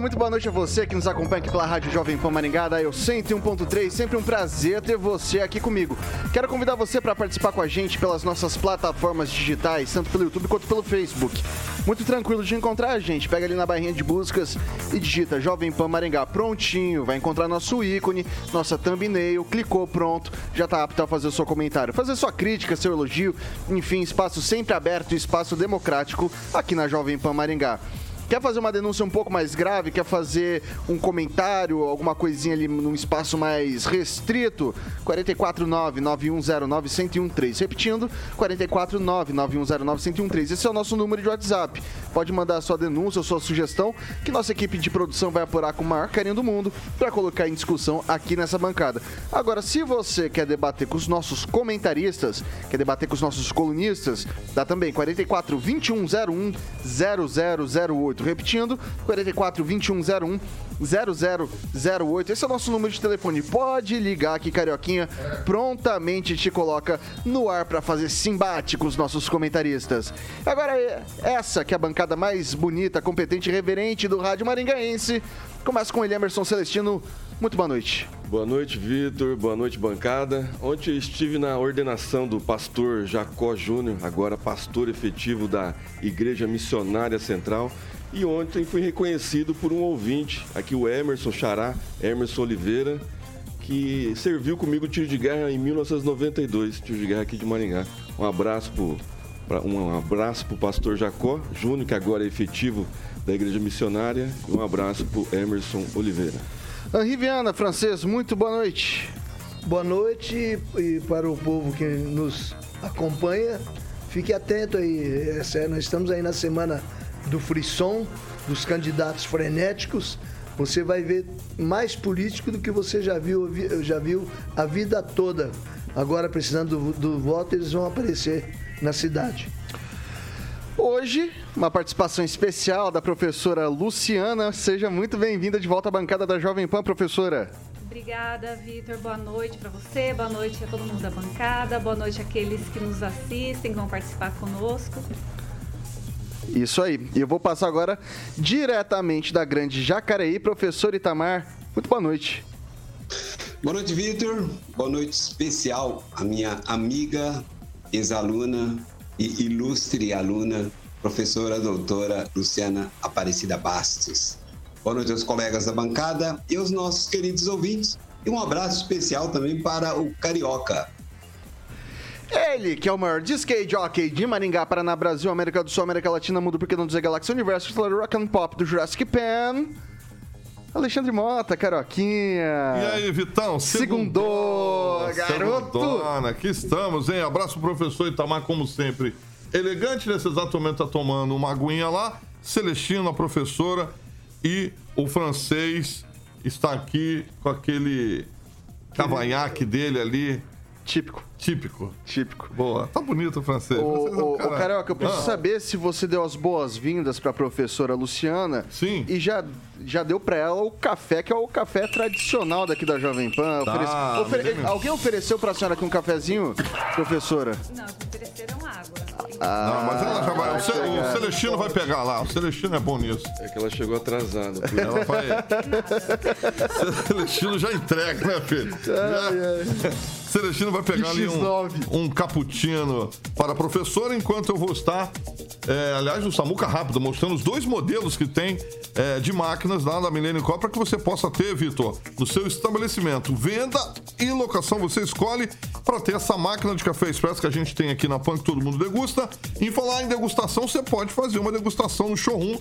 muito boa noite a você que nos acompanha aqui pela Rádio Jovem Pan Maringá, da Eu 101.3. Sempre um prazer ter você aqui comigo. Quero convidar você para participar com a gente pelas nossas plataformas digitais, tanto pelo YouTube quanto pelo Facebook. Muito tranquilo de encontrar a gente. Pega ali na barrinha de buscas e digita Jovem Pan Maringá. Prontinho, vai encontrar nosso ícone, nossa thumbnail, clicou, pronto, já está apto a fazer o seu comentário, fazer sua crítica, seu elogio, enfim, espaço sempre aberto, espaço democrático aqui na Jovem Pan Maringá. Quer fazer uma denúncia um pouco mais grave? Quer fazer um comentário, alguma coisinha ali num espaço mais restrito? 449-9109-1013. Repetindo, 449-9109-1013. Esse é o nosso número de WhatsApp. Pode mandar a sua denúncia ou sua sugestão, que nossa equipe de produção vai apurar com o maior carinho do mundo para colocar em discussão aqui nessa bancada. Agora, se você quer debater com os nossos comentaristas, quer debater com os nossos colunistas, dá também 44 2101 0008. Repetindo, 44 2101 0008. Esse é o nosso número de telefone. Pode ligar que Carioquinha prontamente te coloca no ar para fazer simbate com os nossos comentaristas. Agora, essa que é a bancada mais bonita, competente e reverente do Rádio Maringaense. Começa com ele, Emerson Celestino. Muito boa noite. Boa noite, Vitor. Boa noite, bancada. Ontem estive na ordenação do pastor Jacó Júnior, agora pastor efetivo da Igreja Missionária Central. E ontem fui reconhecido por um ouvinte, aqui o Emerson Xará, Emerson Oliveira, que serviu comigo tiro de guerra em 1992, tiro de guerra aqui de Maringá. Um abraço para um abraço pro pastor Jacó Júnior, que agora é efetivo da Igreja Missionária, e um abraço para Emerson Oliveira. Henri Viana, francês, muito boa noite. Boa noite e para o povo que nos acompanha, fique atento aí. Nós estamos aí na semana do frisson, dos candidatos frenéticos, você vai ver mais político do que você já viu, já viu a vida toda. Agora, precisando do, do voto, eles vão aparecer na cidade. Hoje, uma participação especial da professora Luciana. Seja muito bem-vinda de volta à bancada da Jovem Pan, professora. Obrigada, Vitor. Boa noite para você, boa noite a todo mundo da bancada, boa noite àqueles que nos assistem, que vão participar conosco. Isso aí. E eu vou passar agora diretamente da grande Jacareí, professor Itamar. Muito boa noite. Boa noite, Vitor. Boa noite especial à minha amiga, ex-aluna e ilustre aluna, professora doutora Luciana Aparecida Bastos. Boa noite aos colegas da bancada e aos nossos queridos ouvintes. E um abraço especial também para o Carioca, ele, que é o maior skate jockey de Maringá, Paraná, Brasil, América do Sul, América Latina, Mundo Porque Não Dizer Galáxia Universo, Rock and Pop do Jurassic Pan. Alexandre Mota, Caroquinha. E aí, Vitão? Segundou, garoto. Segundona, aqui estamos, hein? Abraço pro professor Itamar, como sempre. Elegante nesse exato momento tá tomando uma aguinha lá. Celestino, a professora, e o francês está aqui com aquele cavanhaque dele ali. Típico. Típico. Típico. Boa. Tá bonito o francês. O, é um o Carioca, eu preciso ah. saber se você deu as boas-vindas para a professora Luciana. Sim. E já, já deu para ela o café, que é o café tradicional daqui da Jovem Pan. Tá, Ofere... Alguém ofereceu para a senhora aqui um cafezinho, professora? Não, ofereceram água. Ah, não, mas ela já vai. O, Ce, o Celestino vai pegar lá. O Celestino é bom nisso. É que ela chegou atrasada. Ela vai. o Celestino já entrega, né, filho? Ai, ai. Celestino vai pegar ali um, um cappuccino para a professora, enquanto eu vou estar, é, aliás, no Samuca Rápido, mostrando os dois modelos que tem é, de máquinas lá da Millennium Copa para que você possa ter, Vitor, no seu estabelecimento. Venda e locação, você escolhe para ter essa máquina de café expresso que a gente tem aqui na PAN, que todo mundo degusta. E falar em degustação, você pode fazer uma degustação no showroom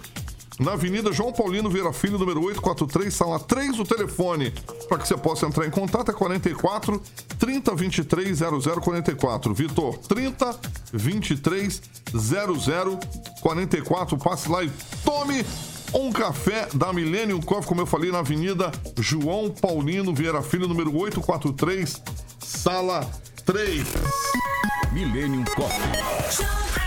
na Avenida João Paulino Vieira Filho, número 843, sala 3, o telefone para que você possa entrar em contato é 44 30 23 0044. Vitor, 30 23 0044. Passe lá e tome um café da Millennium Coffee, como eu falei, na Avenida João Paulino Vieira Filho, número 843, sala 3. Millennium Coffee.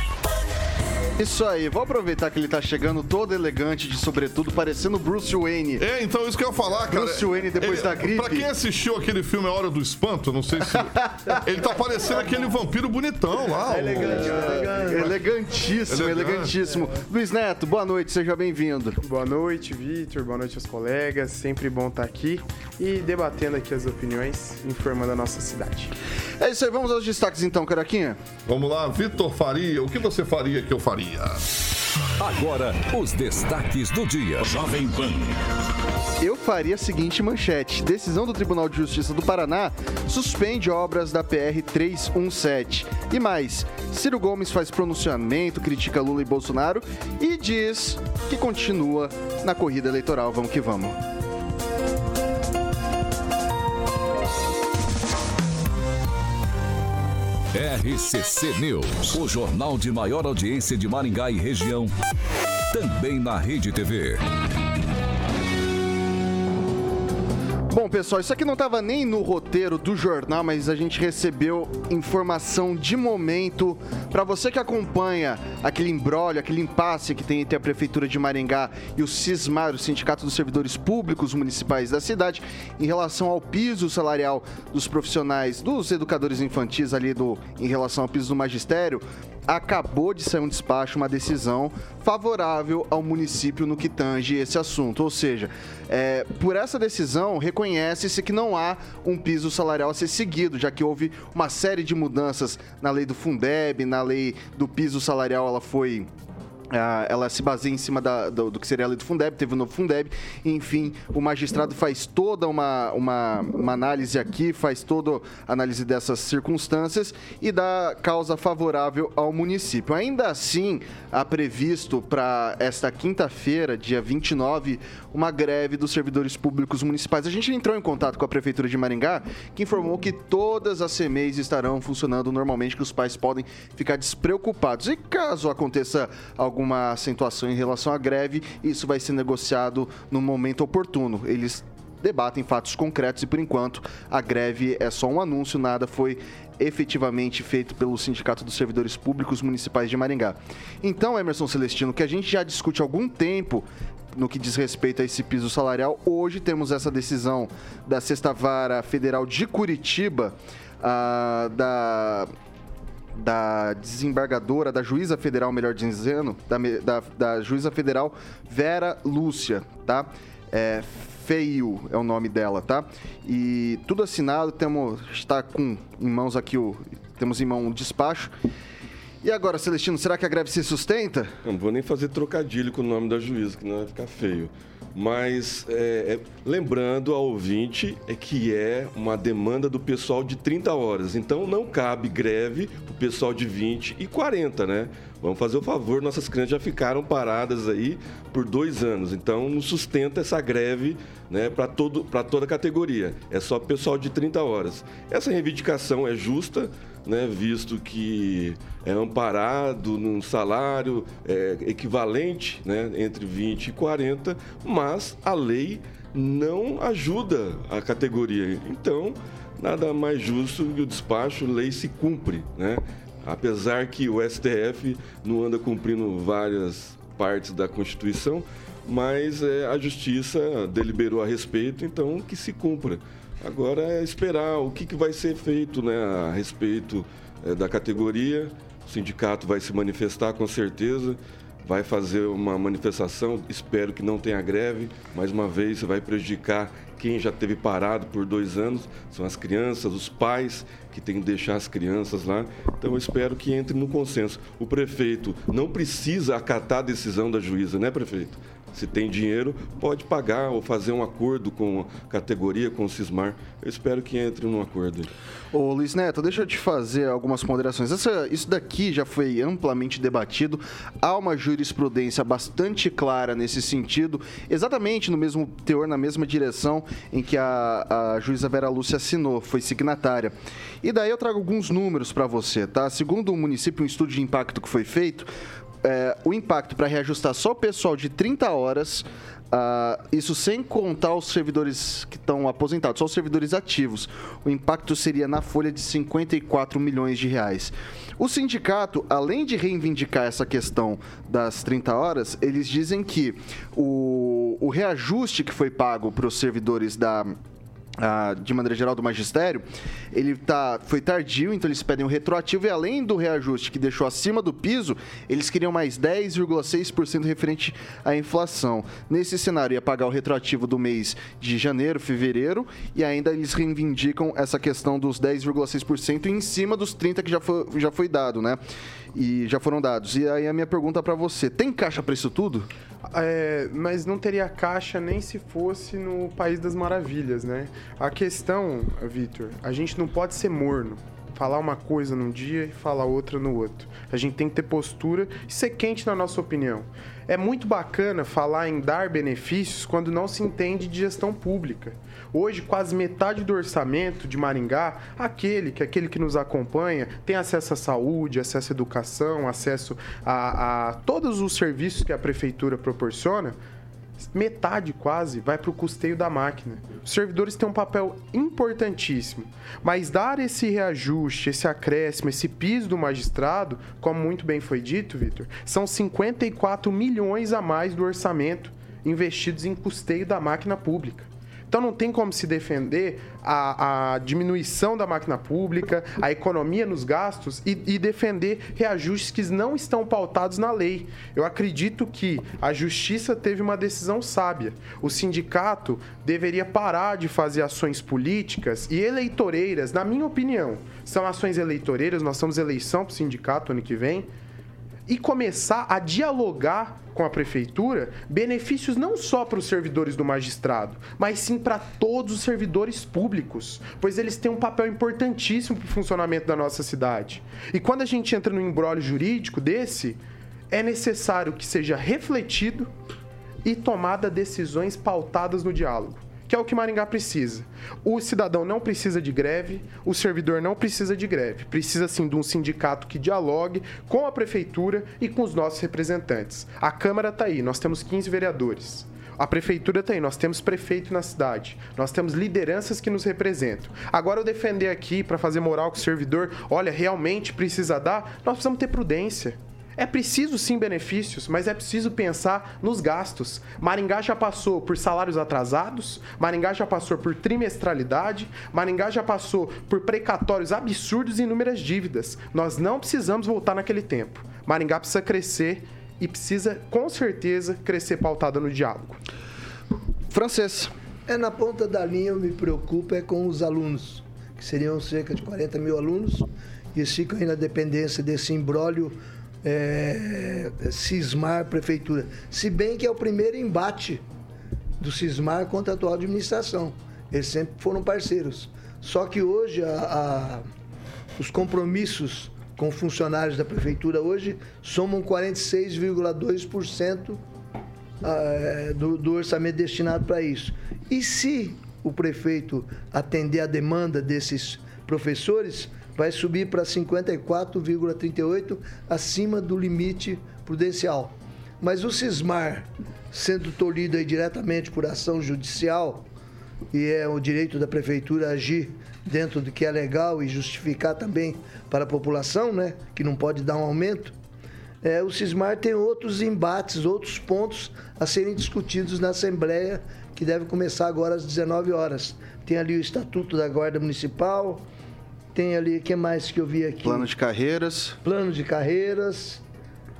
Isso aí, vou aproveitar que ele tá chegando todo elegante de sobretudo, parecendo Bruce Wayne. É, então isso que eu ia falar, cara. Bruce Wayne depois ele, da gripe. Pra quem assistiu aquele filme A Hora do Espanto, não sei se. ele tá parecendo aquele vampiro bonitão lá. É elegante, elegante. Elegantíssimo, Elegante. elegantíssimo. É. Luiz Neto, boa noite, seja bem-vindo. Boa noite, Vitor, boa noite aos colegas. Sempre bom estar aqui e debatendo aqui as opiniões, informando a nossa cidade. É isso aí, vamos aos destaques então, Caraquinha. Vamos lá, Vitor Faria, o que você faria que eu faria? Agora, os destaques do dia. Jovem Pan. Eu faria a seguinte manchete: decisão do Tribunal de Justiça do Paraná suspende obras da PR 317. E mais, Ciro Gomes faz pronunciamento, critica Lula e Bolsonaro e diz que continua na corrida eleitoral. Vamos que vamos. RCC News, o jornal de maior audiência de Maringá e região, também na Rede TV. Bom, pessoal, isso aqui não estava nem no roteiro do jornal, mas a gente recebeu informação de momento para você que acompanha aquele embrólio, aquele impasse que tem entre a Prefeitura de Maringá e o CISMAR, o Sindicato dos Servidores Públicos Municipais da cidade, em relação ao piso salarial dos profissionais, dos educadores infantis ali do, em relação ao piso do magistério acabou de sair um despacho, uma decisão favorável ao município no que tange esse assunto. Ou seja, é, por essa decisão, reconhece-se que não há um piso salarial a ser seguido, já que houve uma série de mudanças na lei do Fundeb, na lei do piso salarial, ela foi ela se baseia em cima da, do, do, que seria a lei do Fundeb, teve o novo Fundeb, enfim, o magistrado faz toda uma, uma, uma análise aqui, faz toda análise dessas circunstâncias e dá causa favorável ao município. Ainda assim, há previsto para esta quinta-feira, dia 29, uma greve dos servidores públicos municipais. A gente entrou em contato com a Prefeitura de Maringá, que informou que todas as CMEs estarão funcionando normalmente, que os pais podem ficar despreocupados. E caso aconteça algum alguma acentuação em relação à greve, isso vai ser negociado no momento oportuno. Eles debatem fatos concretos e, por enquanto, a greve é só um anúncio, nada foi efetivamente feito pelo Sindicato dos Servidores Públicos Municipais de Maringá. Então, Emerson Celestino, que a gente já discute há algum tempo no que diz respeito a esse piso salarial, hoje temos essa decisão da Sexta Vara Federal de Curitiba, uh, da da desembargadora, da juíza federal, melhor dizendo, da, da, da juíza federal Vera Lúcia, tá? É, Feio é o nome dela, tá? E tudo assinado, temos, está com em mãos aqui o, temos em mão um despacho. E agora, Celestino, será que a greve se sustenta? Não vou nem fazer trocadilho com o nome da juíza, que não vai ficar feio. Mas é, é, lembrando ao ouvinte é que é uma demanda do pessoal de 30 horas. Então não cabe greve o pessoal de 20 e 40, né? Vamos fazer o favor, nossas crianças já ficaram paradas aí por dois anos. Então não sustenta essa greve né, para toda a categoria. É só pessoal de 30 horas. Essa reivindicação é justa né, visto que é amparado num salário é, equivalente né, entre 20 e 40, mas a lei não ajuda a categoria. Então, nada mais justo que o despacho, lei se cumpre. Né? Apesar que o STF não anda cumprindo várias partes da Constituição, mas é, a Justiça deliberou a respeito, então que se cumpra. Agora é esperar o que, que vai ser feito né, a respeito é, da categoria. O sindicato vai se manifestar com certeza. vai fazer uma manifestação. Espero que não tenha greve. Mais uma vez, vai prejudicar quem já teve parado por dois anos. São as crianças, os pais que têm que deixar as crianças lá. Então, eu espero que entre no consenso. O prefeito não precisa acatar a decisão da juíza, né, prefeito? Se tem dinheiro, pode pagar ou fazer um acordo com a categoria, com o Cismar. Eu espero que entre num acordo. Ô Luiz Neto, deixa eu te fazer algumas ponderações. Essa, isso daqui já foi amplamente debatido. Há uma jurisprudência bastante clara nesse sentido, exatamente no mesmo teor, na mesma direção em que a, a juíza Vera Lúcia assinou, foi signatária. E daí eu trago alguns números para você, tá? Segundo o município, um estudo de impacto que foi feito, é, o impacto para reajustar só o pessoal de 30 horas, uh, isso sem contar os servidores que estão aposentados, só os servidores ativos. O impacto seria na folha de 54 milhões de reais. O sindicato, além de reivindicar essa questão das 30 horas, eles dizem que o, o reajuste que foi pago para os servidores da de maneira geral do magistério, ele tá, foi tardio, então eles pedem um retroativo e além do reajuste que deixou acima do piso, eles queriam mais 10,6% referente à inflação. Nesse cenário ia pagar o retroativo do mês de janeiro, fevereiro e ainda eles reivindicam essa questão dos 10,6% em cima dos 30 que já foi, já foi dado, né? E já foram dados. E aí a minha pergunta para você, tem caixa para isso tudo? É, mas não teria caixa nem se fosse no País das Maravilhas, né? A questão, Vitor, a gente não pode ser morno. Falar uma coisa num dia e falar outra no outro. A gente tem que ter postura e ser quente na nossa opinião. É muito bacana falar em dar benefícios quando não se entende de gestão pública. Hoje, quase metade do orçamento de Maringá, aquele que aquele que nos acompanha, tem acesso à saúde, acesso à educação, acesso a, a todos os serviços que a prefeitura proporciona, metade quase vai para o custeio da máquina. Os servidores têm um papel importantíssimo, mas dar esse reajuste, esse acréscimo, esse piso do magistrado, como muito bem foi dito, Vitor, são 54 milhões a mais do orçamento investidos em custeio da máquina pública. Então não tem como se defender a, a diminuição da máquina pública, a economia nos gastos e, e, defender reajustes que não estão pautados na lei. Eu acredito que a justiça teve uma decisão sábia. O sindicato deveria parar de fazer ações políticas e eleitoreiras, na minha opinião. São ações eleitoreiras, nós temos eleição para o sindicato ano que vem e começar a dialogar com a prefeitura benefícios não só para os servidores do magistrado, mas sim para todos os servidores públicos, pois eles têm um papel importantíssimo para o funcionamento da nossa cidade. E quando a gente entra no embrólio jurídico desse, é necessário que seja refletido e tomada decisões pautadas no diálogo que é o que Maringá precisa. O cidadão não precisa de greve, o servidor não precisa de greve. Precisa sim de um sindicato que dialogue com a prefeitura e com os nossos representantes. A Câmara está aí, nós temos 15 vereadores. A prefeitura está aí, nós temos prefeito na cidade, nós temos lideranças que nos representam. Agora, eu defender aqui para fazer moral com o servidor, olha, realmente precisa dar, nós precisamos ter prudência. É preciso sim benefícios, mas é preciso pensar nos gastos. Maringá já passou por salários atrasados, Maringá já passou por trimestralidade, Maringá já passou por precatórios absurdos e inúmeras dívidas. Nós não precisamos voltar naquele tempo. Maringá precisa crescer e precisa, com certeza, crescer pautada no diálogo. Francês. É na ponta da linha, eu me preocupo é com os alunos, que seriam cerca de 40 mil alunos, e ficam aí na dependência desse imbróglio é, Cismar Prefeitura. Se bem que é o primeiro embate do Cismar contra a atual administração. Eles sempre foram parceiros. Só que hoje a, a, os compromissos com funcionários da prefeitura hoje somam 46,2% é, do, do orçamento destinado para isso. E se o prefeito atender a demanda desses professores, vai subir para 54,38 acima do limite prudencial. Mas o Cismar, sendo tolhido diretamente por ação judicial, e é o direito da prefeitura agir dentro do que é legal e justificar também para a população, né, que não pode dar um aumento, é, o Cismar tem outros embates, outros pontos a serem discutidos na Assembleia, que deve começar agora às 19 horas. Tem ali o Estatuto da Guarda Municipal, tem ali, o que mais que eu vi aqui? Plano de carreiras. Plano de carreiras.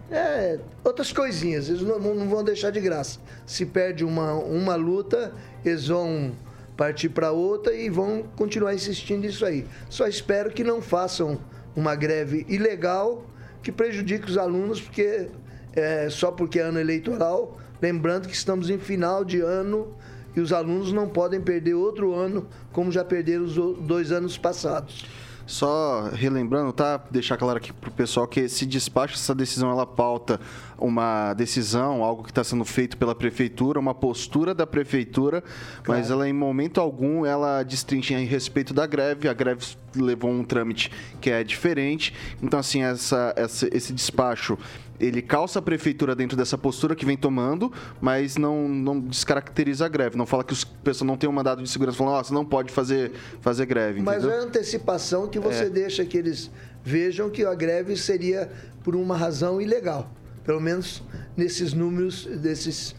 É, outras coisinhas, eles não, não vão deixar de graça. Se perde uma, uma luta, eles vão partir para outra e vão continuar insistindo nisso aí. Só espero que não façam uma greve ilegal que prejudique os alunos, porque é, só porque é ano eleitoral, lembrando que estamos em final de ano e os alunos não podem perder outro ano como já perderam os dois anos passados. Só relembrando, tá? Deixar claro aqui pro pessoal que esse despacho, essa decisão, ela pauta uma decisão, algo que está sendo feito pela prefeitura, uma postura da prefeitura, claro. mas ela em momento algum ela destrincha em respeito da greve. A greve levou um trâmite que é diferente. Então, assim, essa, essa esse despacho ele calça a prefeitura dentro dessa postura que vem tomando, mas não, não descaracteriza a greve. Não fala que os pessoas não têm um mandado de segurança falando, oh, você não pode fazer, fazer greve. Mas é a antecipação que você é. deixa que eles vejam que a greve seria por uma razão ilegal. Pelo menos nesses números, desses,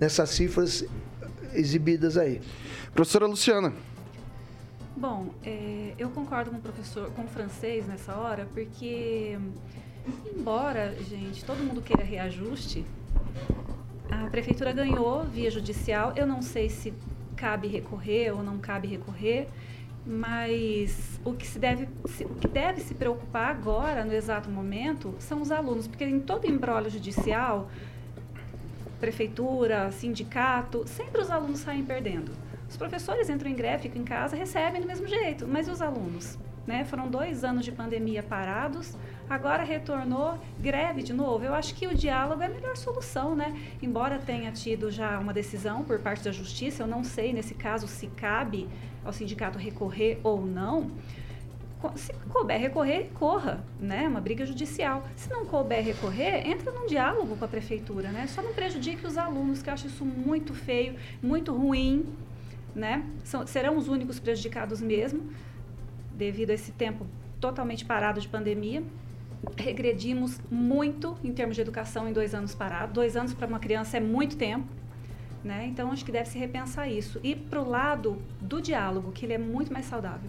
nessas cifras exibidas aí. Professora Luciana. Bom, é, eu concordo com o professor, com o francês nessa hora, porque embora, gente, todo mundo queira reajuste, a prefeitura ganhou via judicial. Eu não sei se cabe recorrer ou não cabe recorrer, mas o que se deve, o que deve se preocupar agora, no exato momento, são os alunos, porque em todo embrólio judicial, prefeitura, sindicato, sempre os alunos saem perdendo. Os professores entram em greve, ficam em casa, recebem do mesmo jeito, mas e os alunos? Né? Foram dois anos de pandemia parados, agora retornou greve de novo. Eu acho que o diálogo é a melhor solução, né? Embora tenha tido já uma decisão por parte da justiça, eu não sei nesse caso se cabe ao sindicato recorrer ou não. Se couber recorrer, corra, né? Uma briga judicial. Se não couber recorrer, entra num diálogo com a prefeitura, né? Só não prejudique os alunos, que eu acho isso muito feio, muito ruim, né? São, serão os únicos prejudicados mesmo, devido a esse tempo totalmente parado de pandemia regredimos muito em termos de educação em dois anos parados. Dois anos para uma criança é muito tempo. Né? Então, acho que deve se repensar isso. E para o lado do diálogo, que ele é muito mais saudável.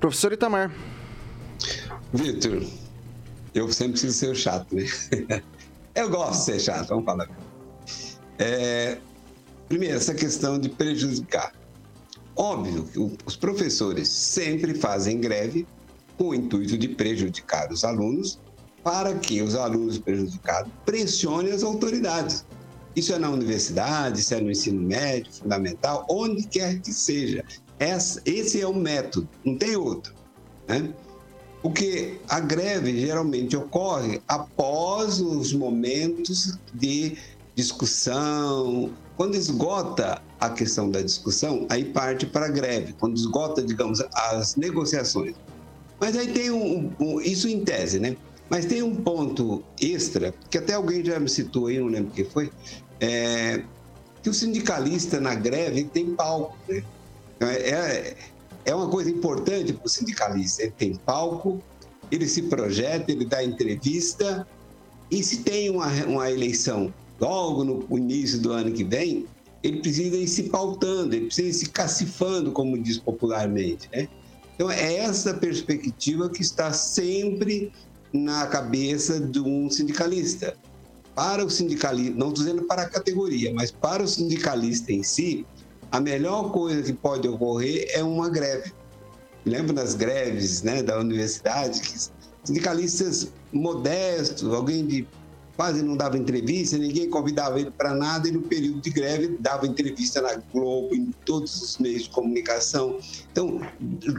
Professor Itamar. Vitor, eu sempre preciso ser chato, né? eu gosto de ser chato, vamos falar. É, primeiro, essa questão de prejudicar. Óbvio que os professores sempre fazem greve com o intuito de prejudicar os alunos, para que os alunos prejudicados pressionem as autoridades. Isso é na universidade, isso é no ensino médio, fundamental, onde quer que seja. Esse é o método, não tem outro. Né? Porque a greve geralmente ocorre após os momentos de discussão. Quando esgota a questão da discussão, aí parte para a greve. Quando esgota, digamos, as negociações. Mas aí tem um, um, isso em tese, né? Mas tem um ponto extra, que até alguém já me citou aí, não lembro o que foi, é, que o sindicalista na greve tem palco, né? É, é, é uma coisa importante para o sindicalista. Ele tem palco, ele se projeta, ele dá entrevista, e se tem uma, uma eleição logo no início do ano que vem, ele precisa ir se pautando, ele precisa ir se cacifando, como diz popularmente, né? Então, é essa perspectiva que está sempre na cabeça de um sindicalista. Para o sindicalista, não estou dizendo para a categoria, mas para o sindicalista em si, a melhor coisa que pode ocorrer é uma greve. Lembro das greves né, da universidade, que sindicalistas modestos, alguém de quase não dava entrevista, ninguém convidava ele para nada, e no período de greve dava entrevista na Globo, em todos os meios de comunicação. Então,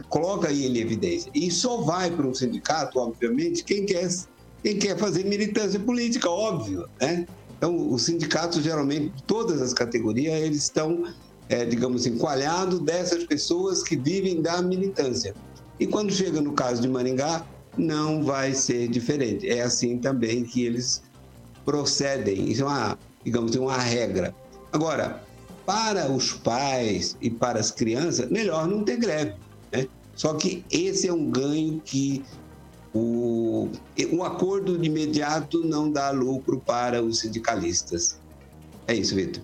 coloca aí em evidência. E só vai para um sindicato, obviamente, quem quer, quem quer fazer militância política, óbvio, né? Então, os sindicatos, geralmente, todas as categorias, eles estão, é, digamos assim, coalhados dessas pessoas que vivem da militância. E quando chega no caso de Maringá, não vai ser diferente. É assim também que eles procedem. Isso é uma, digamos, uma regra. Agora, para os pais e para as crianças, melhor não ter greve. Né? Só que esse é um ganho que o, o acordo de imediato não dá lucro para os sindicalistas. É isso, Vitor.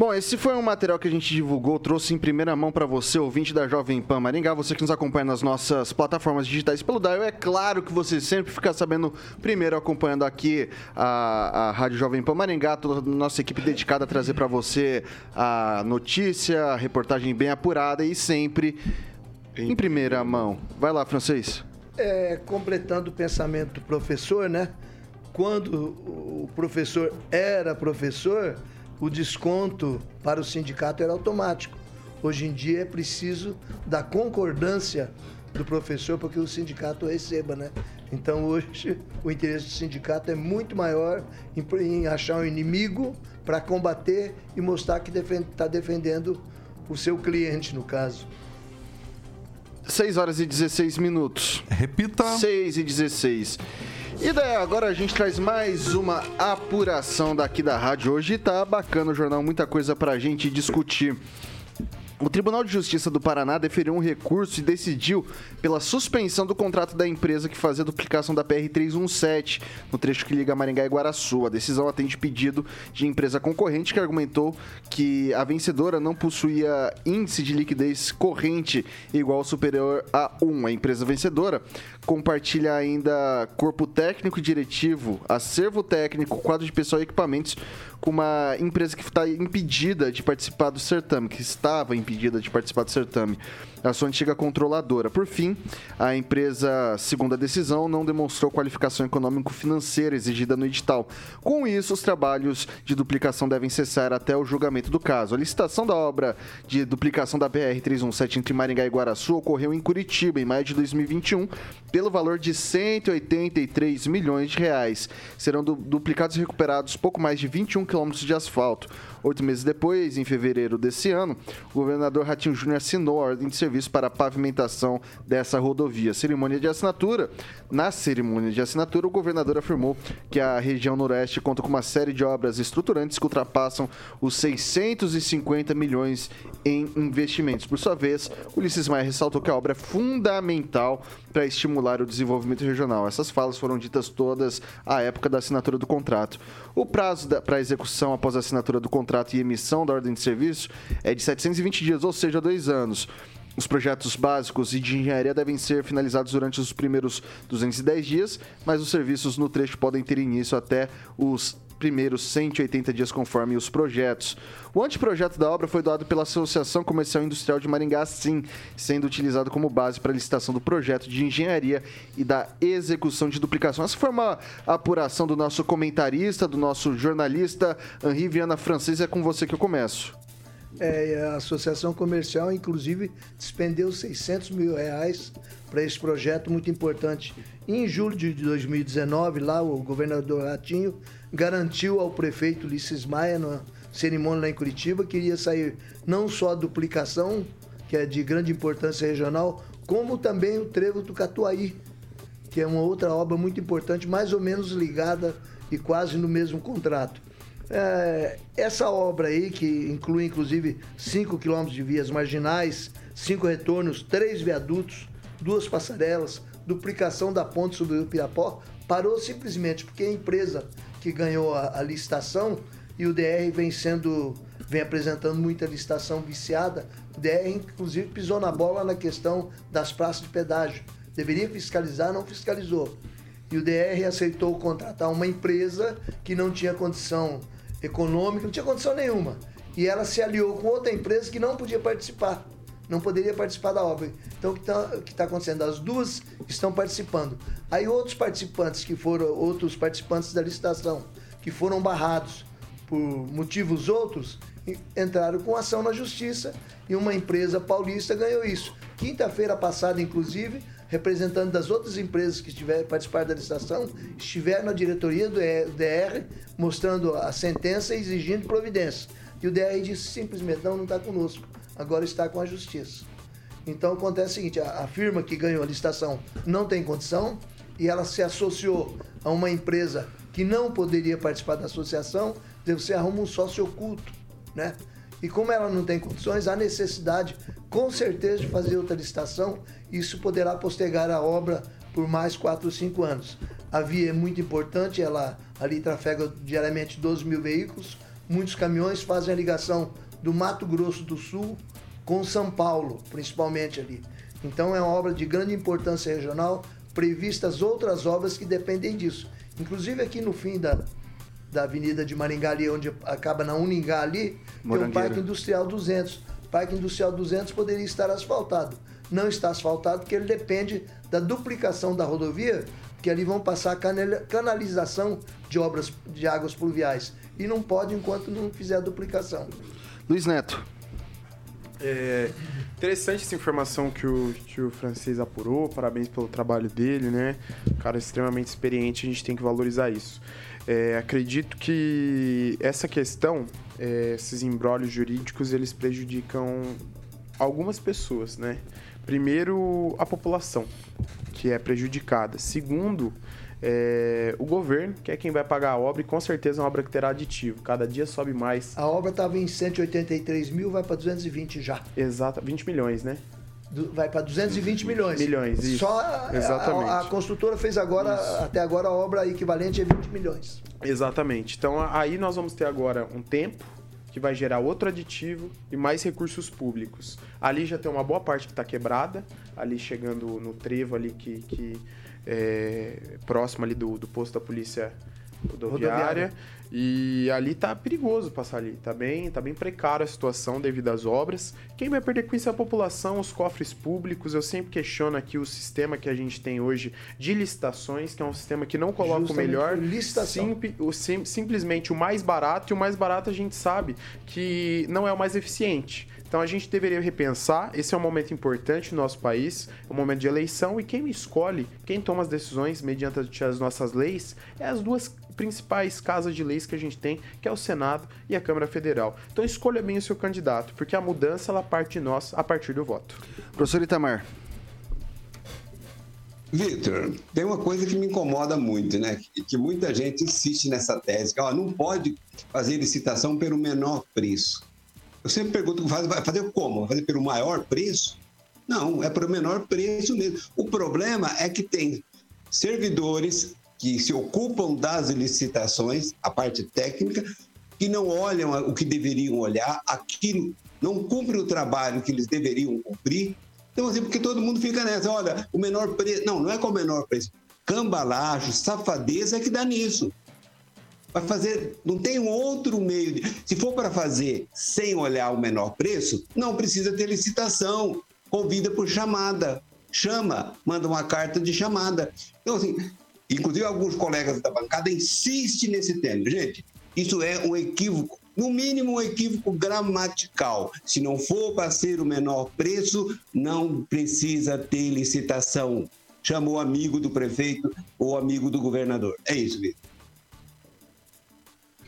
Bom, esse foi um material que a gente divulgou, trouxe em primeira mão para você, ouvinte da Jovem Pan Maringá, você que nos acompanha nas nossas plataformas digitais pelo Dial. É claro que você sempre fica sabendo primeiro acompanhando aqui a, a Rádio Jovem Pan Maringá, toda a nossa equipe dedicada a trazer para você a notícia, a reportagem bem apurada e sempre em primeira mão. Vai lá, francês. É, completando o pensamento do professor, né? Quando o professor era professor, o desconto para o sindicato era automático. Hoje em dia é preciso da concordância do professor para que o sindicato receba, né? Então hoje o interesse do sindicato é muito maior em, em achar um inimigo para combater e mostrar que está defend, defendendo o seu cliente, no caso. 6 horas e 16 minutos. Repita. 6 e 16. E daí, agora a gente traz mais uma apuração daqui da rádio. Hoje tá bacana o jornal, muita coisa pra gente discutir. O Tribunal de Justiça do Paraná deferiu um recurso e decidiu pela suspensão do contrato da empresa que fazia a duplicação da PR-317 no trecho que liga Maringá e Guaraçu. A decisão atende pedido de empresa concorrente que argumentou que a vencedora não possuía índice de liquidez corrente igual ou superior a 1. A empresa vencedora compartilha ainda corpo técnico e diretivo, acervo técnico, quadro de pessoal e equipamentos com uma empresa que está impedida de participar do certame, que estava impedida de participar do certame a sua antiga controladora. Por fim, a empresa, segundo a decisão, não demonstrou qualificação econômico-financeira exigida no edital. Com isso, os trabalhos de duplicação devem cessar até o julgamento do caso. A licitação da obra de duplicação da BR-317 entre Maringá e Guaraçu ocorreu em Curitiba, em maio de 2021, pelo valor de 183 milhões de reais. Serão du duplicados e recuperados pouco mais de 21 quilômetros de asfalto. Oito meses depois, em fevereiro desse ano, o governador Ratinho Júnior assinou a ordem de serviço para a pavimentação dessa rodovia. Cerimônia de assinatura. Na cerimônia de assinatura, o governador afirmou que a região noroeste conta com uma série de obras estruturantes que ultrapassam os 650 milhões em investimentos. Por sua vez, Ulisses Maia ressaltou que a obra é fundamental para estimular o desenvolvimento regional. Essas falas foram ditas todas à época da assinatura do contrato. O prazo para execução após a assinatura do contrato e emissão da ordem de serviço é de 720 dias, ou seja, dois anos. Os projetos básicos e de engenharia devem ser finalizados durante os primeiros 210 dias, mas os serviços no trecho podem ter início até os primeiros 180 dias conforme os projetos. O anteprojeto da obra foi doado pela Associação Comercial Industrial de Maringá, sim, sendo utilizado como base para a licitação do projeto de engenharia e da execução de duplicação. Essa foi uma apuração do nosso comentarista, do nosso jornalista Henri Viana Francês. É com você que eu começo. É, a Associação Comercial, inclusive, despendeu 600 mil reais para esse projeto muito importante. Em julho de 2019, lá o governador Ratinho garantiu ao prefeito Ulisses Maia, na cerimônia lá em Curitiba, que iria sair não só a duplicação, que é de grande importância regional, como também o trevo do Catuaí, que é uma outra obra muito importante, mais ou menos ligada e quase no mesmo contrato. É, essa obra aí, que inclui inclusive 5 quilômetros de vias marginais, cinco retornos, três viadutos, duas passarelas, duplicação da ponte sobre o Pirapó, parou simplesmente porque a empresa que ganhou a, a licitação e o DR vem sendo vem apresentando muita licitação viciada. O DR, inclusive, pisou na bola na questão das praças de pedágio. Deveria fiscalizar, não fiscalizou. E o DR aceitou contratar uma empresa que não tinha condição econômica, não tinha condição nenhuma. E ela se aliou com outra empresa que não podia participar, não poderia participar da obra. Então, o que está tá acontecendo? As duas estão participando. Aí, outros participantes que foram, outros participantes da licitação, que foram barrados por motivos outros, entraram com ação na justiça e uma empresa paulista ganhou isso. Quinta-feira passada, inclusive, representantes das outras empresas que estiver participar da licitação estiveram na diretoria do DR mostrando a sentença e exigindo providência. E o DR disse simplesmente: não, não está conosco, agora está com a justiça. Então acontece o seguinte: a, a firma que ganhou a licitação não tem condição e ela se associou a uma empresa que não poderia participar da associação, você arruma um sócio oculto, né? E como ela não tem condições, há necessidade, com certeza, de fazer outra licitação. Isso poderá postergar a obra por mais 4 ou 5 anos. A via é muito importante, ela ali trafega diariamente 12 mil veículos, muitos caminhões fazem a ligação do Mato Grosso do Sul com São Paulo, principalmente ali. Então é uma obra de grande importância regional, previstas outras obras que dependem disso. Inclusive aqui no fim da, da Avenida de Maringá, ali, onde acaba na Uningá ali, tem o. Parque Industrial 200. O Parque Industrial 200 poderia estar asfaltado. Não está asfaltado porque ele depende da duplicação da rodovia, que ali vão passar canal- canalização de obras de águas pluviais. E não pode enquanto não fizer a duplicação. Luiz Neto. É interessante essa informação que o, que o francês apurou, parabéns pelo trabalho dele, né? Cara extremamente experiente, a gente tem que valorizar isso. É, acredito que essa questão, é, esses embrólios jurídicos, eles prejudicam algumas pessoas, né? Primeiro, a população, que é prejudicada. Segundo, é, o governo, que é quem vai pagar a obra, e com certeza é uma obra que terá aditivo. Cada dia sobe mais. A obra estava em 183 mil, vai para 220 já. Exato, 20 milhões, né? Du- Vai para 220 milhões. Milhões, isso. Só a, Exatamente. a, a construtora fez agora, até agora, a obra equivalente a 20 milhões. Exatamente. Então aí nós vamos ter agora um tempo que vai gerar outro aditivo e mais recursos públicos. Ali já tem uma boa parte que está quebrada, ali chegando no trevo ali que, que é próximo ali do, do posto da polícia rodoviária. Rodoviária. E ali tá perigoso passar ali, tá bem, tá bem precária a situação devido às obras. Quem vai perder com isso é a população, os cofres públicos. Eu sempre questiono aqui o sistema que a gente tem hoje de licitações, que é um sistema que não coloca o Justamente melhor, por licitação. Simp- o sim- simplesmente o mais barato, e o mais barato a gente sabe que não é o mais eficiente. Então a gente deveria repensar, esse é um momento importante no nosso país, é um momento de eleição, e quem escolhe, quem toma as decisões mediante as nossas leis, é as duas principais casas de leis que a gente tem, que é o Senado e a Câmara Federal. Então escolha bem o seu candidato, porque a mudança ela parte de nós a partir do voto. Professor Itamar. Vitor, tem uma coisa que me incomoda muito, né? Que, que muita gente insiste nessa tese, que ó, não pode fazer licitação pelo menor preço. Eu sempre pergunto, vai fazer como? Vai fazer pelo maior preço? Não, é pelo menor preço mesmo. O problema é que tem servidores que se ocupam das licitações, a parte técnica, que não olham o que deveriam olhar, aquilo não cumpre o trabalho que eles deveriam cumprir. Então, assim, porque todo mundo fica nessa, olha, o menor preço. Não, não é com o menor preço. Cambalacho, safadeza é que dá nisso. Vai fazer, não tem outro meio. De, se for para fazer sem olhar o menor preço, não precisa ter licitação. Convida por chamada. Chama, manda uma carta de chamada. Então, assim, inclusive alguns colegas da bancada insistem nesse tema. Gente, isso é um equívoco, no mínimo um equívoco gramatical. Se não for para ser o menor preço, não precisa ter licitação. Chama o amigo do prefeito ou amigo do governador. É isso, Vitor.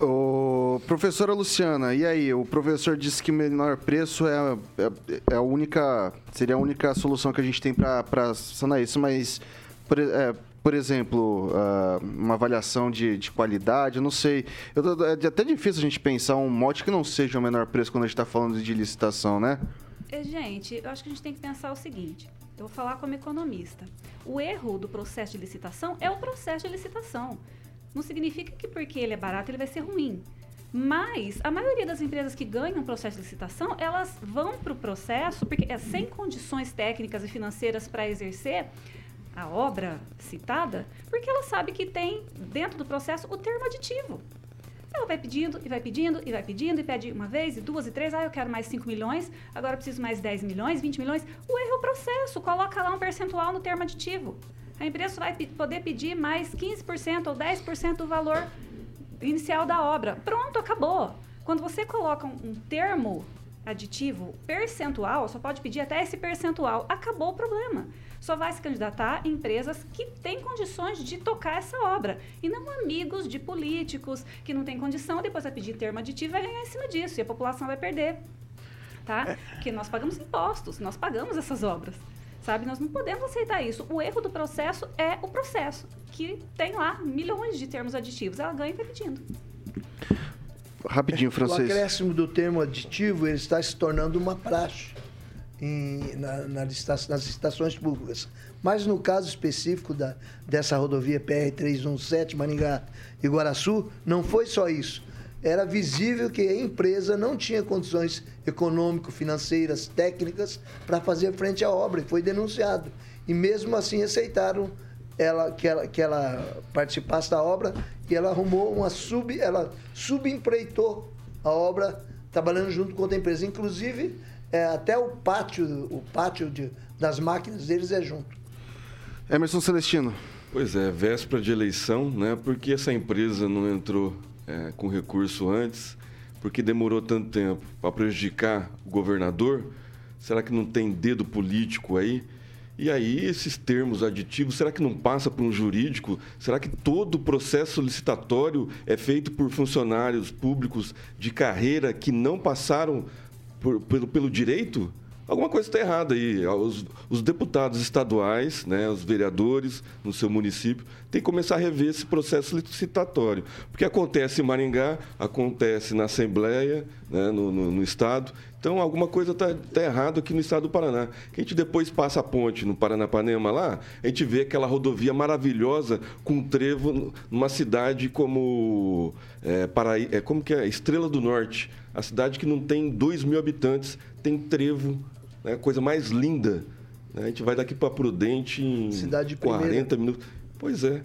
Ô, professora Luciana, e aí? O professor disse que menor preço é, é, é a única. Seria a única solução que a gente tem para sanar isso, mas, por, é, por exemplo, ah, uma avaliação de, de qualidade, não sei. Eu é até difícil a gente pensar um mote que não seja o menor preço quando a gente está falando de licitação, né? É, Gente, eu acho que a gente tem que pensar o seguinte. Eu vou falar como economista. O erro do processo de licitação é o processo de licitação. Não significa que porque ele é barato ele vai ser ruim. Mas a maioria das empresas que ganham processo de licitação, elas vão para o processo porque é sem condições técnicas e financeiras para exercer a obra citada, porque ela sabe que tem dentro do processo o termo aditivo. Ela vai pedindo e vai pedindo e vai pedindo e pede uma vez, e duas e três. Ah, eu quero mais 5 milhões, agora eu preciso mais 10 milhões, 20 milhões. O erro é o processo, coloca lá um percentual no termo aditivo. A empresa vai poder pedir mais 15% ou 10% do valor inicial da obra. Pronto, acabou. Quando você coloca um termo aditivo percentual, só pode pedir até esse percentual. Acabou o problema. Só vai se candidatar em empresas que têm condições de tocar essa obra. E não amigos de políticos que não têm condição, depois vai pedir termo aditivo e vai ganhar em cima disso. E a população vai perder. Tá? Porque nós pagamos impostos, nós pagamos essas obras. Sabe? Nós não podemos aceitar isso. O erro do processo é o processo, que tem lá milhões de termos aditivos. Ela ganha e vai pedindo. Rapidinho, O francês. acréscimo do termo aditivo ele está se tornando uma praxe em- na- na licita- nas licitações públicas. Mas no caso específico da, dessa rodovia PR-317 Maringá e Guaraçu, não foi só isso. era visível que a empresa não tinha condições econômico-financeiras, técnicas para fazer frente à obra e foi denunciado. E mesmo assim aceitaram ela, que, ela, que ela participasse da obra e ela arrumou uma sub, ela subempreitou a obra trabalhando junto com outra empresa. Inclusive, é, até o pátio, o pátio de, das máquinas deles é junto. Emerson Celestino. Pois é, véspera de eleição, né? Por que essa empresa não entrou é, com recurso antes? Por que demorou tanto tempo? Para prejudicar o governador? Será que não tem dedo político aí? E aí, esses termos aditivos, será que não passa por um jurídico? Será que todo o processo licitatório é feito por funcionários públicos de carreira que não passaram por, pelo, pelo direito? Alguma coisa está errada aí. Os, os, deputados estaduais, né, os vereadores no seu município, têm que começar a rever esse processo licitatório. Porque acontece em Maringá, acontece na Assembleia, né, no, no, no Estado. Então, alguma coisa está tá errado aqui no estado do Paraná. Que a gente depois passa a ponte no Paranapanema lá, a gente vê aquela rodovia maravilhosa com trevo numa cidade como, é, é, como que é? Estrela do Norte. A cidade que não tem 2 mil habitantes, tem trevo, né, coisa mais linda. Né? A gente vai daqui para Prudente em cidade 40 primeira. minutos. Pois é.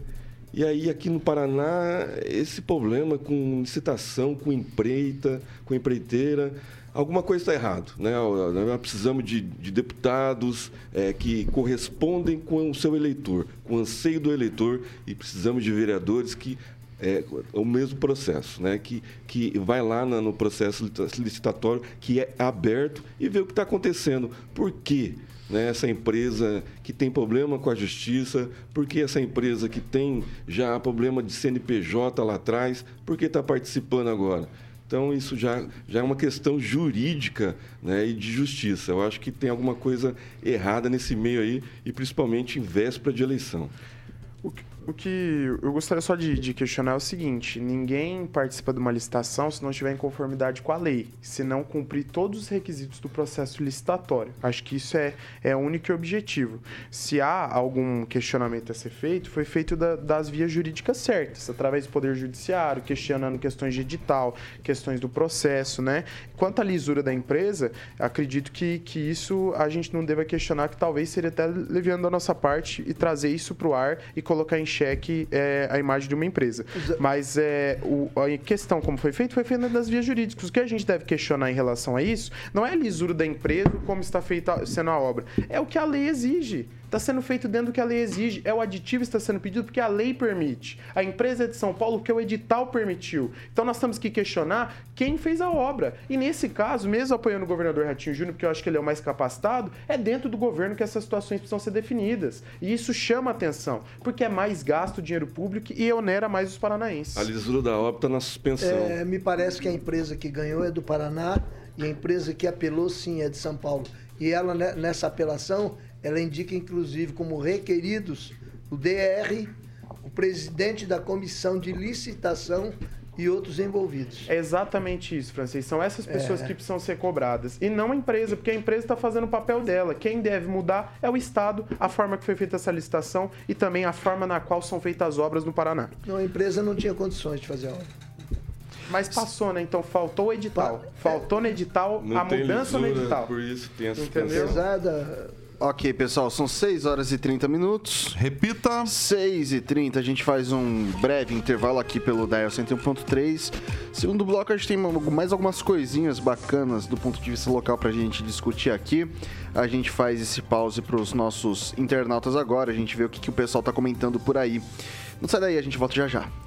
E aí, aqui no Paraná, esse problema com licitação, com empreita, com empreiteira, alguma coisa está errado. Né? Nós precisamos de, de deputados é, que correspondem com o seu eleitor, com o anseio do eleitor, e precisamos de vereadores que é, o mesmo processo, né? que, que vai lá no processo licitatório, que é aberto, e vê o que está acontecendo. Por quê? Né, essa empresa que tem problema com a justiça, porque essa empresa que tem já problema de CNPJ lá atrás, por que está participando agora? Então, isso já, já é uma questão jurídica né, e de justiça. Eu acho que tem alguma coisa errada nesse meio aí, e principalmente em véspera de eleição. O que, eu gostaria só de, de, questionar é o seguinte: ninguém participa de uma licitação se não estiver em conformidade com a lei, se não cumprir todos os requisitos do processo licitatório. Acho que isso é, é único e objetivo. Se há algum questionamento a ser feito, foi feito da, das vias jurídicas certas, através do Poder Judiciário, questionando questões de edital, questões do processo, né? Quanto à lisura da empresa, acredito que, que isso a gente não deva questionar, que talvez seria até leviando da nossa parte e trazer isso para o ar e colocar em xeque é, a imagem de uma empresa. Mas é, o, a questão como foi feito, foi feita das vias jurídicas. O que a gente deve questionar em relação a isso não é a lisura da empresa, como está feita sendo a obra. É o que a lei exige. Está sendo feito dentro do que a lei exige. É o aditivo que está sendo pedido porque a lei permite. A empresa é de São Paulo que o edital permitiu. Então nós temos que questionar quem fez a obra. E nesse caso, mesmo apoiando o governador Ratinho Júnior, porque eu acho que ele é o mais capacitado, é dentro do governo que essas situações precisam ser definidas. E isso chama atenção, porque é mais gasto dinheiro público e onera mais os paranaenses. A lisura da obra está na suspensão. É, me parece que a empresa que ganhou é do Paraná e a empresa que apelou, sim, é de São Paulo. E ela, né, nessa apelação, ela indica, inclusive, como requeridos o DR, o presidente da comissão de licitação e outros envolvidos. É exatamente isso, Francis. São essas pessoas é. que precisam ser cobradas. E não a empresa, porque a empresa está fazendo o papel dela. Quem deve mudar é o Estado, a forma que foi feita essa licitação e também a forma na qual são feitas as obras no Paraná. Não, a empresa não tinha condições de fazer a obra. Mas passou, né? Então faltou o edital. Faltou no edital não a mudança lisura, no edital. Por isso tem essa Entendeu? Apesar da Ok, pessoal, são 6 horas e 30 minutos. Repita. 6 e 30, a gente faz um breve intervalo aqui pelo Dial 101.3. Segundo bloco, a gente tem mais algumas coisinhas bacanas do ponto de vista local pra gente discutir aqui. A gente faz esse pause pros nossos internautas agora, a gente vê o que, que o pessoal tá comentando por aí. Não sai daí, a gente volta já já.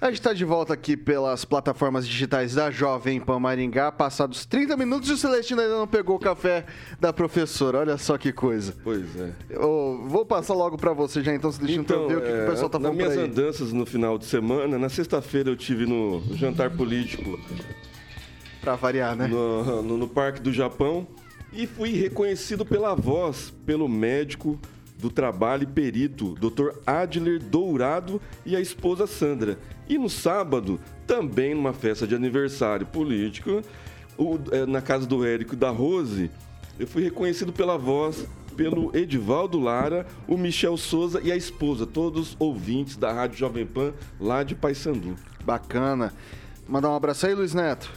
A gente está de volta aqui pelas plataformas digitais da Jovem Pan Maringá. Passados 30 minutos e o Celestino ainda não pegou o café da professora. Olha só que coisa. Pois é. Eu vou passar logo para você já então, Celestino, então, para ver o que, é, que, o pessoal tá falando Nas minhas andanças no final de semana, na sexta-feira eu tive no jantar político. Para variar, né? No, no, no Parque do Japão. E fui reconhecido pela voz, pelo médico do trabalho e perito, Dr. Adler Dourado e a esposa Sandra. E no sábado, também numa festa de aniversário político, o- eh, na casa do Érico e da Rose, eu fui reconhecido pela voz, pelo Edivaldo Lara, o Michel Souza e a esposa, todos ouvintes da Rádio Jovem Pan, lá de Paysandu. Bacana. Mandar um abraço aí, Luiz Neto.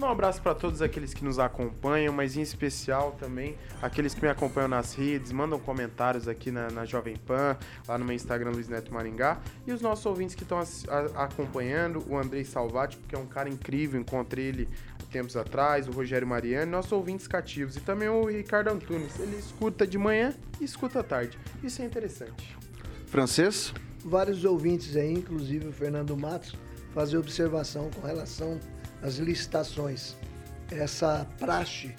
Um abraço para todos aqueles que nos acompanham, mas em especial também aqueles que me acompanham nas redes, mandam comentários aqui na, na Jovem Pan, lá no meu Instagram, Luiz Neto Maringá, e os nossos ouvintes que estão acompanhando, o Andrei Salvati, porque é um cara incrível, encontrei ele tempos atrás, o Rogério Mariano, nossos ouvintes cativos, e também o Ricardo Antunes, ele escuta de manhã e escuta à tarde. Isso é interessante. Francês? Vários ouvintes aí, inclusive o Fernando Matos, fazer observação com relação às licitações. Essa praxe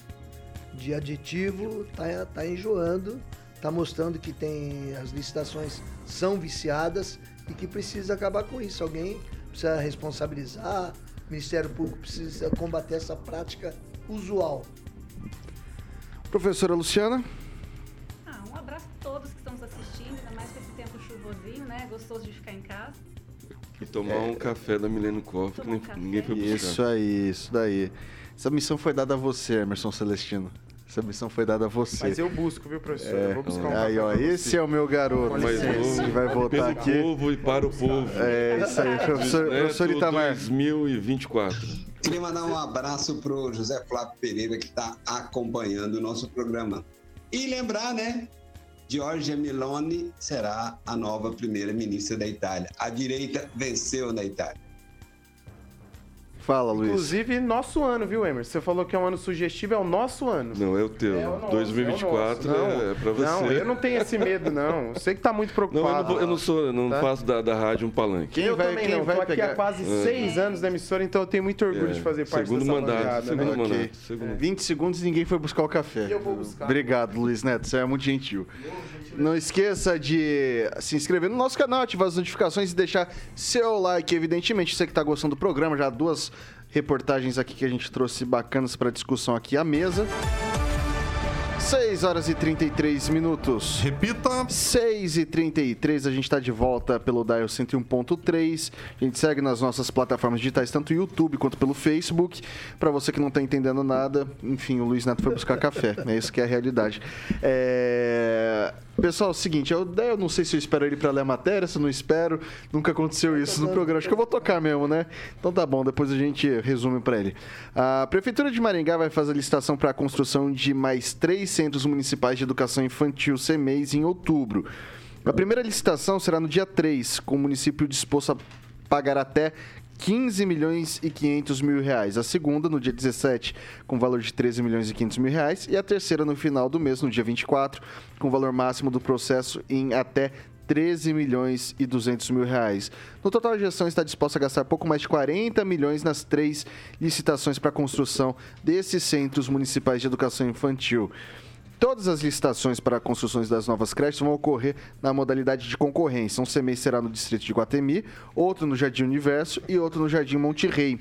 de aditivo tá, tá enjoando, tá mostrando que tem as licitações são viciadas e que precisa acabar com isso. Alguém precisa responsabilizar, o Ministério Público precisa combater essa prática usual. Professora Luciana? Ah, um abraço a todos que estão nos assistindo, ainda mais com esse tempo chuvosinho, né? Gostoso de ficar em casa. E tomar um café da Milênio Coffee, que nem- ninguém foi buscar. Isso aí, isso daí. Essa missão foi dada a você, Emerson Celestino. Essa missão foi dada a você. Mas eu busco, viu, professor? eu vou buscar um Aí, ó, esse é o meu garoto. Licença. novo, que vai voltar pelo aqui. povo e para o povo. É isso aí, professor, Neto professor Itamar. 2024. Queria mandar um abraço pro José Flávio Pereira, que está acompanhando o nosso programa. E lembrar, né? Giorgia Meloni será a nova primeira-ministra da Itália. A direita venceu na Itália. Fala, Luiz. Inclusive, nosso ano, viu, Emerson? Você falou que é um ano sugestivo, é o nosso ano. Não, é o teu. É o nosso, 2024 é, o nosso. é, é pra você. Não, eu não tenho esse medo, não. Você que tá muito Não, preocupado. eu não, vou- eu não sou, eu não Tá? faço da, da rádio um palanque. Quem eu vai, também quem não. vai Tô aqui pegar? há quase É. seis anos da emissora, então eu tenho muito orgulho É, de fazer parte segundo dessa mandato, bancada, segundo né? Mandato. Segundo. 20 segundos e ninguém foi buscar o café. Eu vou buscar. Obrigado, Luiz Neto. Você é muito gentil. Não esqueça de se inscrever no nosso canal, ativar as notificações e deixar seu like. Evidentemente, você que está gostando do programa, já duas reportagens aqui que a gente trouxe bacanas para discussão aqui à mesa. 6 horas e 33 minutos. Repita. 6 e 33 a gente está de volta pelo Dial 101.3. A gente segue nas nossas plataformas digitais, tanto YouTube quanto pelo Facebook. Para você que não está entendendo nada, enfim, o Luiz Neto foi buscar café. É isso que é a realidade. É... Pessoal, é o seguinte, eu, eu não sei se eu espero ele para ler a matéria, se eu não espero. Nunca aconteceu isso no programa. Acho que eu vou tocar mesmo, né? Então tá bom, depois a gente resume para ele. A Prefeitura de Maringá vai fazer a licitação para a construção de mais três centros municipais de educação infantil CEMEIs em outubro. A primeira licitação será no dia 3, com o município disposto a pagar até 15 milhões e 500 mil reais. A segunda, no dia 17, com valor de 13 milhões e 500 mil reais. E a terceira, no final do mês, no dia 24, com valor máximo do processo em até 13 milhões e 200 mil reais. No total, a gestão está disposta a gastar pouco mais de 40 milhões nas três licitações para a construção desses centros municipais de educação infantil. Todas as licitações para construções das novas creches vão ocorrer na modalidade de concorrência. Um CMEI será no distrito de Guatemi, outro no Jardim Universo e outro no Jardim Monte Rei.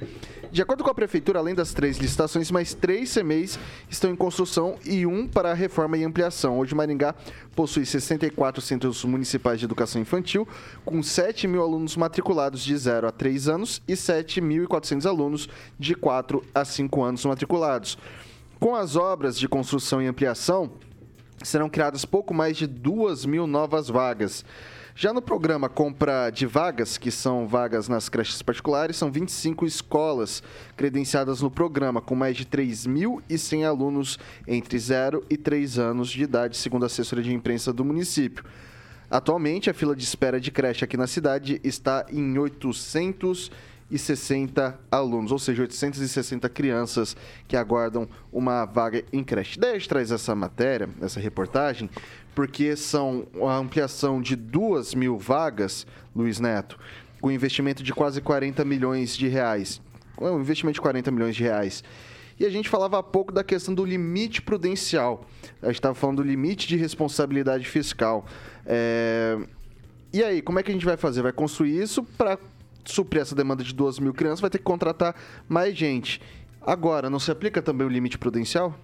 De acordo com a Prefeitura, além das três licitações, mais três CMEIs estão em construção e um para reforma e ampliação. Hoje, Maringá possui 64 centros municipais de educação infantil, com 7 mil alunos matriculados de 0 a 3 anos e 7.400 alunos de 4 a 5 anos matriculados. Com as obras de construção e ampliação, serão criadas pouco mais de 2 mil novas vagas. Já no programa Compra de Vagas, que são vagas nas creches particulares, são 25 escolas credenciadas no programa, com mais de 3.100 alunos entre 0 e 3 anos de idade, segundo a assessoria de imprensa do município. Atualmente, a fila de espera de creche aqui na cidade está em 860 alunos, ou seja, 860 crianças que aguardam uma vaga em creche. Daí a gente traz essa matéria, essa reportagem, porque são a ampliação de 2 mil vagas, Luiz Neto, com investimento de quase 40 milhões de reais. Um investimento de 40 milhões de reais. E a gente falava há pouco da questão do limite prudencial. A gente estava falando do limite de responsabilidade fiscal. É, E aí, como é que a gente vai fazer? Vai construir isso para suprir essa demanda de 2 mil crianças, vai ter que contratar mais gente. Agora, não se aplica também o limite prudencial?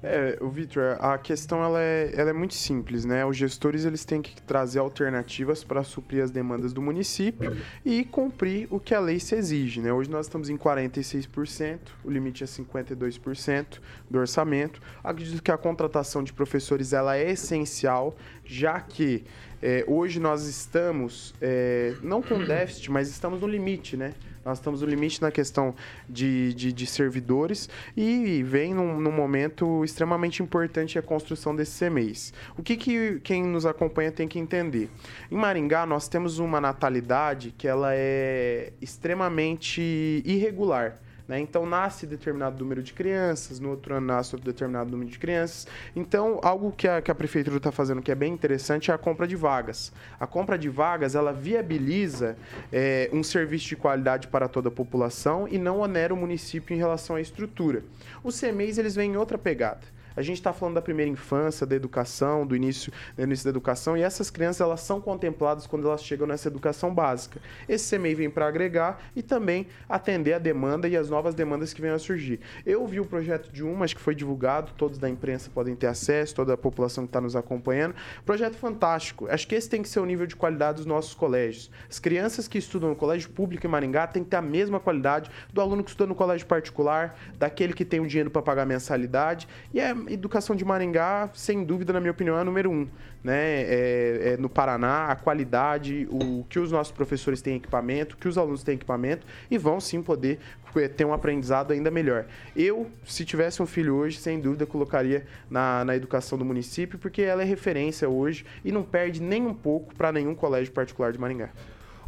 É, o Vitor, a questão ela é, ela é muito simples, né? Os gestores eles têm que trazer alternativas para suprir as demandas do município e cumprir o que a lei se exige, né? Hoje nós estamos em 46%, o limite é 52% do orçamento. Acredito que a contratação de professores ela é essencial, já que é, hoje nós estamos, é, não com déficit, mas estamos no limite, né? Nós estamos no limite na questão de, de, de servidores e vem num, num, momento extremamente importante a construção desses CMEs. O que, que quem nos acompanha tem que entender? Em Maringá, nós temos uma natalidade que ela é extremamente irregular. Né? Então, nasce determinado número de crianças, no outro ano nasce outro determinado número de crianças. Então, algo que a, que a prefeitura está fazendo que é bem interessante é a compra de vagas. A compra de vagas, ela viabiliza é, um serviço de qualidade para toda a população e não onera o município em relação à estrutura. Os CMEs, eles vêm em outra pegada. A gente está falando da primeira infância, da educação, do início, do início da educação, e essas crianças elas são contempladas quando elas chegam nessa educação básica. Esse CMEI vem para agregar e também atender a demanda e as novas demandas que venham a surgir. Eu vi o projeto de uma, acho que foi divulgado, todos da imprensa podem ter acesso, toda a população que está nos acompanhando. Projeto fantástico. Acho que esse tem que ser o nível de qualidade dos nossos colégios. As crianças que estudam no colégio público em Maringá têm que ter a mesma qualidade do aluno que estuda no colégio particular, daquele que tem o dinheiro para pagar mensalidade. E é educação de Maringá, sem dúvida, na minha opinião, é a número um. Né? É, é no Paraná, a qualidade, o que os nossos professores têm equipamento, que os alunos têm equipamento e vão sim poder é, ter um aprendizado ainda melhor. Eu, se tivesse um filho hoje, sem dúvida, colocaria na, na educação do município, porque ela é referência hoje e não perde nem um pouco para nenhum colégio particular de Maringá.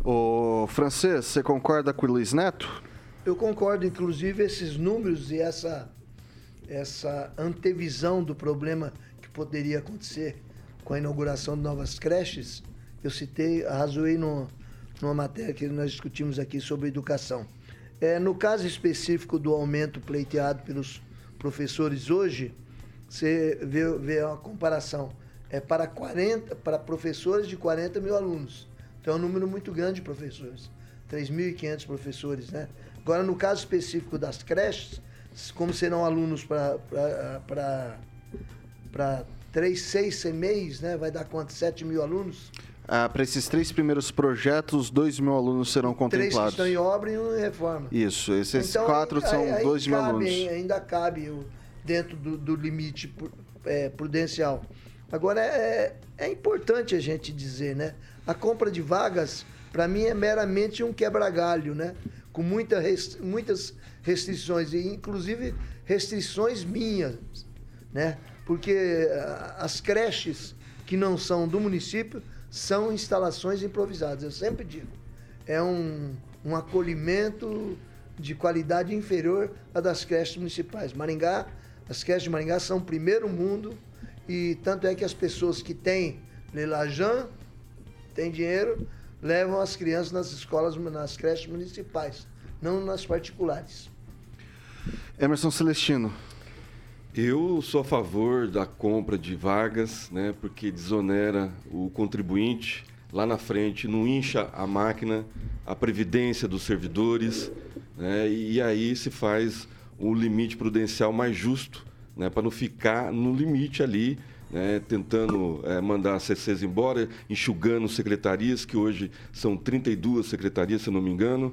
O francês, você concorda com o Luiz Neto? Eu concordo, inclusive, esses números e essa essa antevisão do problema que poderia acontecer com a inauguração de novas creches, eu citei, arrazoei no, numa matéria que nós discutimos aqui sobre educação. É, no caso específico do aumento pleiteado pelos professores hoje, você vê, vê a comparação. É para, 40, para professores de 40 mil alunos. Então é um número muito grande de professores. 3.500 professores, né? Agora, no caso específico das creches, como serão alunos para três, seis CMEs, né? Vai dar quanto? 7 mil alunos? Ah, para esses três primeiros projetos, 2 mil alunos serão contemplados. Três que estão em obra e um em reforma. Isso, esses então, quatro aí, são 2 mil cabe, alunos. Ainda cabe dentro do, do limite é, prudencial. Agora, é, é importante a gente dizer, né? A compra de vagas, para mim, é meramente um quebra-galho, né? Com muita muitas restrições, e inclusive restrições minhas, né? Porque ah, as creches que não são do município são instalações improvisadas. Eu sempre digo, é um, um acolhimento de qualidade inferior à das creches municipais. Maringá, as creches de Maringá são primeiro mundo e tanto é que as pessoas que têm Lelajan, têm dinheiro, levam as crianças nas escolas, nas creches municipais, não nas particulares. Emerson Celestino. Eu sou a favor da compra de vagas, né, porque desonera o contribuinte. Lá na frente não incha a máquina, a previdência dos servidores, né, e aí se faz o limite prudencial mais justo, né, para não ficar no limite ali, né, tentando é, mandar CCs embora, enxugando secretarias, que hoje são 32 secretarias, se não me engano,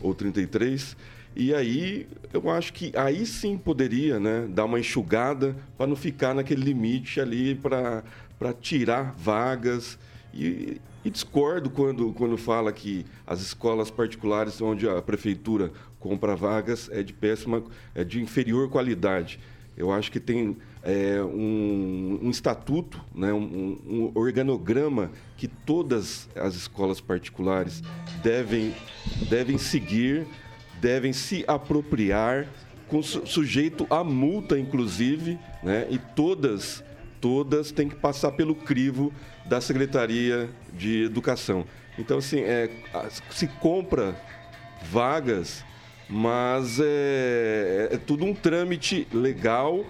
ou 33. E aí, eu acho que aí sim poderia né, dar uma enxugada para não ficar naquele limite ali para tirar vagas. E, e, discordo quando, quando fala que as escolas particulares onde a prefeitura compra vagas é de péssima, é de inferior qualidade. Eu acho que tem é, um, um, estatuto, né, um, um, organograma que todas as escolas particulares devem, devem seguir devem se apropriar, com sujeito a multa, inclusive, né? e todas, todas têm que passar pelo crivo da Secretaria de Educação. Então, assim, é, se compra vagas, mas é, é tudo um trâmite legal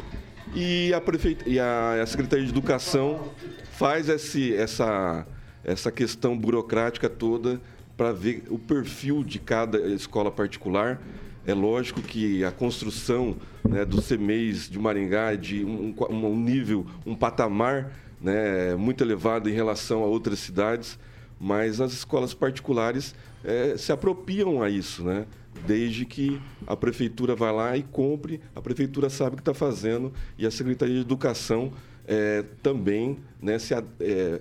e a, prefeita, e a, a Secretaria de Educação faz esse, essa, essa questão burocrática toda para ver o perfil de cada escola particular. É lógico que a construção né, do CMEIs de Maringá é de um, um, nível, um patamar né, muito elevado em relação a outras cidades, mas as escolas particulares é, se apropriam a isso, né? Desde que a prefeitura vai lá e compre, a prefeitura sabe o que está fazendo e a Secretaria de Educação é, também né, se, é,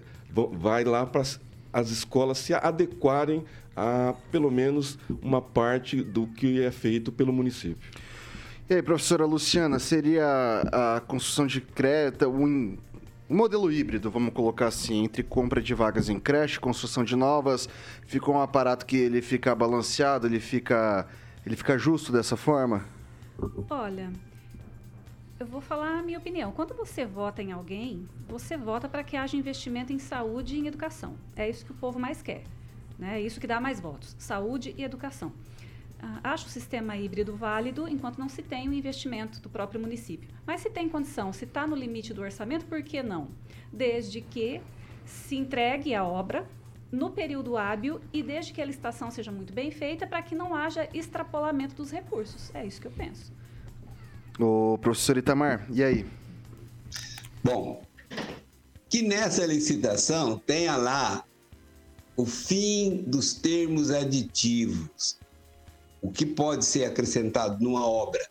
vai lá para as escolas se adequarem a pelo menos uma parte do que é feito pelo município. E aí, professora Luciana, seria a construção de um, um modelo híbrido, vamos colocar assim, entre compra de vagas em creche, construção de novas, ficou um aparato que ele fica balanceado, ele fica, ele fica justo dessa forma? Olha, eu vou falar a minha opinião. Quando você vota em alguém, você vota para que haja investimento em saúde e em educação. É isso que o povo mais quer. Né? É isso que dá mais votos: saúde e educação. Uh, acho o sistema híbrido válido enquanto não se tem o investimento do próprio município. Mas se tem condição, se está no limite do orçamento, por que não? Desde que se entregue a obra no período hábil e desde que a licitação seja muito bem feita para que não haja extrapolamento dos recursos. É isso que eu penso. O professor Itamar, e aí? Bom, que nessa licitação tenha lá o fim dos termos aditivos. O que pode ser acrescentado numa obra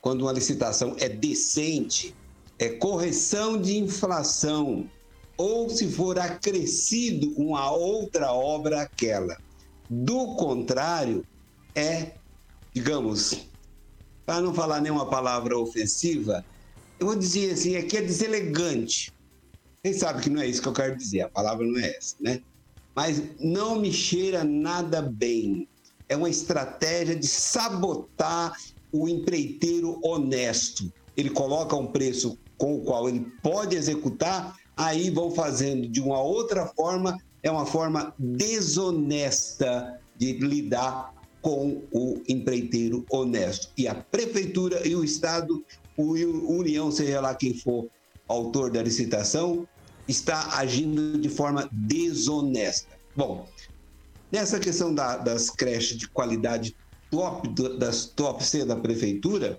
quando uma licitação é decente é correção de inflação ou se for acrescido uma outra obra aquela. Do contrário, é, digamos, para não falar nenhuma palavra ofensiva, eu vou dizer assim, aqui é deselegante. Quem sabe que não é isso que eu quero dizer, a palavra não é essa, né? mas não me cheira nada bem. É uma estratégia de sabotar o empreiteiro honesto. Ele coloca um preço com o qual ele pode executar, aí vão fazendo de uma outra forma, é uma forma desonesta de lidar com o empreiteiro honesto. E a prefeitura e o Estado, o União, seja lá quem for autor da licitação, está agindo de forma desonesta. Bom, nessa questão da, das creches de qualidade top, das top C da prefeitura,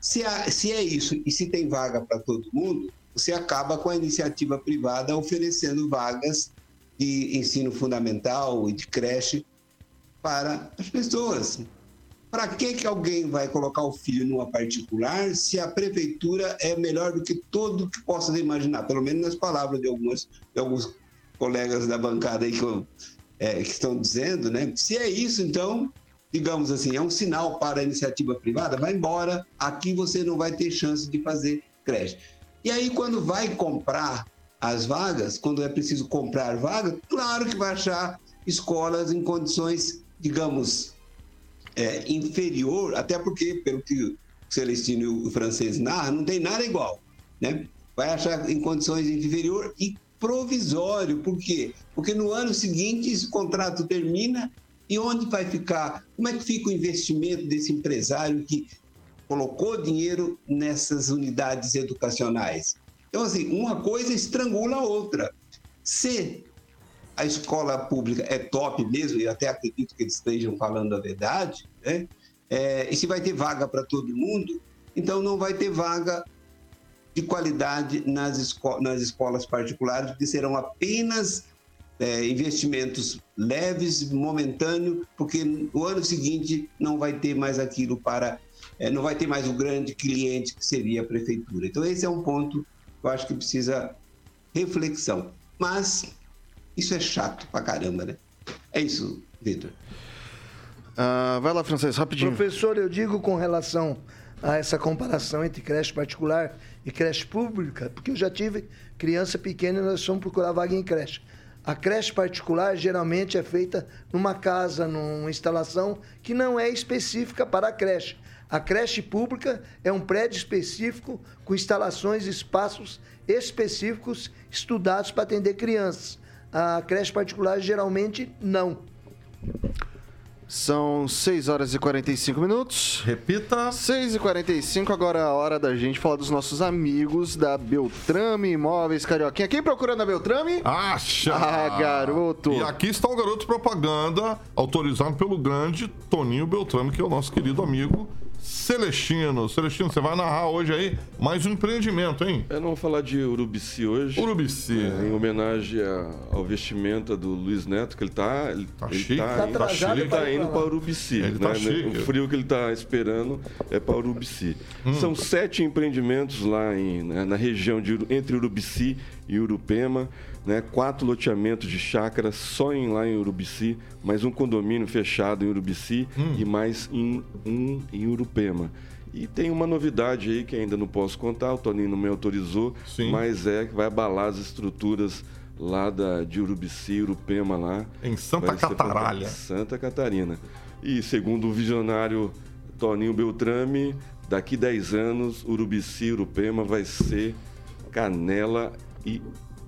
se, há, se é isso e se tem vaga para todo mundo, você acaba com a iniciativa privada oferecendo vagas de ensino fundamental e de creche para as pessoas. Para que, que alguém vai colocar o filho numa particular se a prefeitura é melhor do que todo que possa imaginar? Pelo menos nas palavras de, algumas, de alguns colegas da bancada aí que, eu, é, que estão dizendo, né? Se é isso, então, digamos assim, é um sinal para a iniciativa privada, vai embora, aqui você não vai ter chance de fazer creche. E aí, quando vai comprar as vagas, quando é preciso comprar vaga, claro que vai achar escolas em condições, digamos, é, inferior, até porque, pelo que o Celestino e o francês narram, não tem nada igual. Né? Vai achar em condições inferior e provisório. Por quê? Porque no ano seguinte esse contrato termina e onde vai ficar? Como é que fica o investimento desse empresário que colocou dinheiro nessas unidades educacionais? Então, assim, uma coisa estrangula a outra. Se a escola pública é top mesmo, e até acredito que eles estejam falando a verdade, né? É, e se vai ter vaga para todo mundo, então não vai ter vaga de qualidade nas, esco nas escolas particulares, porque serão apenas é, investimentos leves, momentâneos, porque no ano seguinte não vai ter mais aquilo para. É, não vai ter mais o grande cliente que seria a prefeitura. Então, esse é um ponto que eu acho que precisa reflexão. Mas isso é chato pra caramba, né? É isso, Vitor. Uh, vai lá, Francês, rapidinho. Professor, eu digo com relação a essa comparação entre creche particular e creche pública, porque eu já tive criança pequena e nós fomos procurar vaga em creche. A creche particular geralmente é feita numa casa, numa instalação que não é específica para a creche. A creche pública é um prédio específico com instalações e espaços específicos estudados para atender crianças. A creche particular geralmente não. São 6 horas e 45 minutos. Repita. 6 e 45 agora é a hora da gente falar dos nossos amigos da Beltrame Imóveis Carioquinha. Quem procurando a Beltrame? Acha! Ah, garoto. E aqui está o garoto propaganda, autorizado pelo grande Toninho Beltrame, que é o nosso querido amigo Celestino. Celestino, você vai narrar hoje aí mais um empreendimento, hein? Eu não vou falar de Urubici hoje. Urubici. É, em homenagem a- ao vestimenta do Luiz Neto, que ele tá. Ele Tá ele chique. tá, Tá ele atrasado ele tá indo para Urubici. Ele tá né? chique. O frio que ele tá esperando é para Urubici. Hum. São sete empreendimentos lá em- na, na região de entre Urubici e Urupema. Né? Quatro loteamentos de chácaras só em, lá em Urubici, mais um condomínio fechado em Urubici Hum. e mais em, um em Urupema. E tem uma novidade aí que ainda não posso contar, o Toninho não me autorizou, Sim. mas é que vai abalar as estruturas lá da, de Urubici, Urupema lá. Em Santa Cataralha. Santa Catarina. E segundo o visionário Toninho Beltrame, daqui 10 anos, Urubici, Urupema vai ser Canela e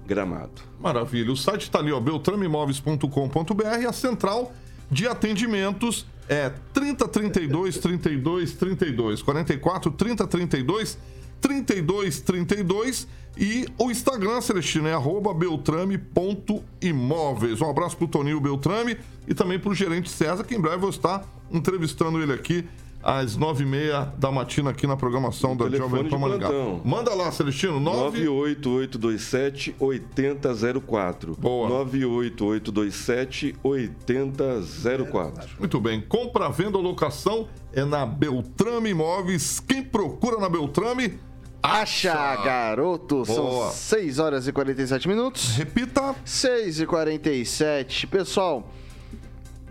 Gramado. Maravilha. O site está ali, ó, beltrameimóveis.com.br e a central de atendimentos é 3032 32 32 44 30 32 32 32 e o Instagram, Celestino, é arroba beltrame.imóveis. Um abraço pro Toninho Beltrame e também pro gerente César, que em breve eu vou estar entrevistando ele aqui às nove e meia da matina aqui na programação da Jovem Pan Maringá. Manda lá, Celestino, 9... 98827 8004. Boa. 98827 8004. Muito bem. Compra, venda ou locação é na Beltrame Imóveis. Quem procura na Beltrame, Acha, garoto. Boa. São 6 horas e 47 minutos. repita. 6 e 47 Pessoal,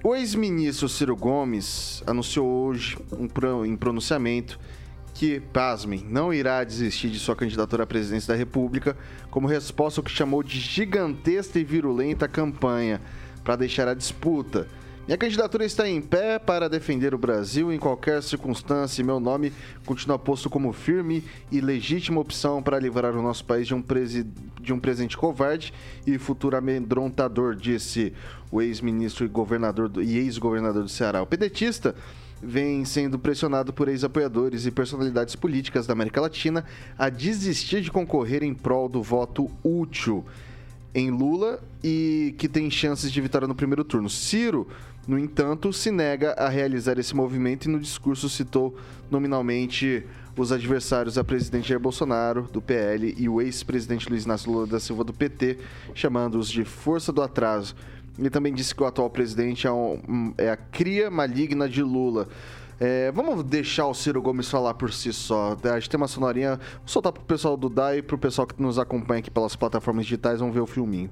o ex-ministro Ciro Gomes anunciou hoje um em pronunciamento que, pasmem, não irá desistir de sua candidatura à presidência da República como resposta ao que chamou de gigantesca e virulenta campanha para deixar a disputa. Minha candidatura está em pé para defender o Brasil em qualquer circunstância e meu nome continua posto como firme e legítima opção para livrar o nosso país de um, presi- de um presente covarde e futuro amedrontador, disse o ex-ministro e governador do- e ex-governador do Ceará. O pedetista vem sendo pressionado por ex-apoiadores e personalidades políticas da América Latina a desistir de concorrer em prol do voto útil em Lula e que tem chances de vitória no primeiro turno. Ciro, no entanto, se nega a realizar esse movimento e no discurso citou nominalmente os adversários a presidente Jair Bolsonaro, do PL, e o ex-presidente Luiz Inácio Lula da Silva, do PT, chamando-os de força do atraso. Ele também disse que o atual presidente é, um- é a cria maligna de Lula. É, vamos deixar o Ciro Gomes falar por si só. A gente tem uma sonorinha. Vou soltar pro pessoal do DAI e pro pessoal que nos acompanha aqui pelas plataformas digitais. Vamos ver o filminho.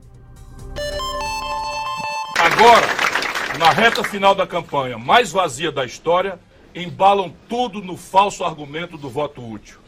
Agora, na reta final da campanha mais vazia da história, embalam tudo no falso argumento do voto útil.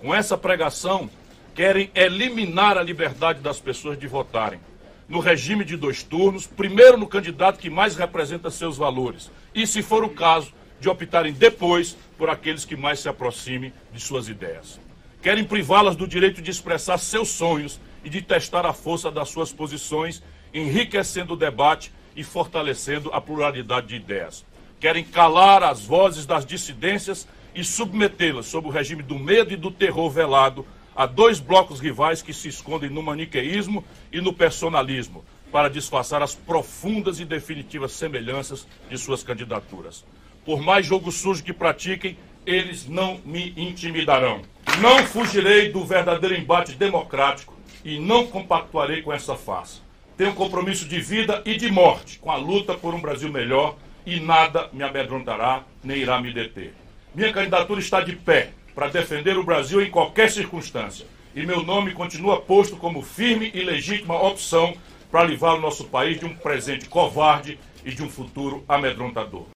Com essa pregação, querem eliminar a liberdade das pessoas de votarem. No regime de dois turnos, primeiro no candidato que mais representa seus valores, e, se for o caso, de optarem depois por aqueles que mais se aproximem de suas ideias. Querem privá-las do direito de expressar seus sonhos e de testar a força das suas posições, enriquecendo o debate e fortalecendo a pluralidade de ideias. Querem calar as vozes das dissidências e submetê-las sob o regime do medo e do terror velado a dois blocos rivais que se escondem no maniqueísmo e no personalismo para disfarçar as profundas e definitivas semelhanças de suas candidaturas. Por mais jogo sujo que pratiquem, eles não me intimidarão. Não fugirei do verdadeiro embate democrático e não compactuarei com essa farsa. Tenho um compromisso de vida e de morte com a luta por um Brasil melhor e nada me amedrontará nem irá me deter. Minha candidatura está de pé para defender o Brasil em qualquer circunstância e meu nome continua posto como firme e legítima opção para livrar o nosso país de um presente covarde e de um futuro amedrontador.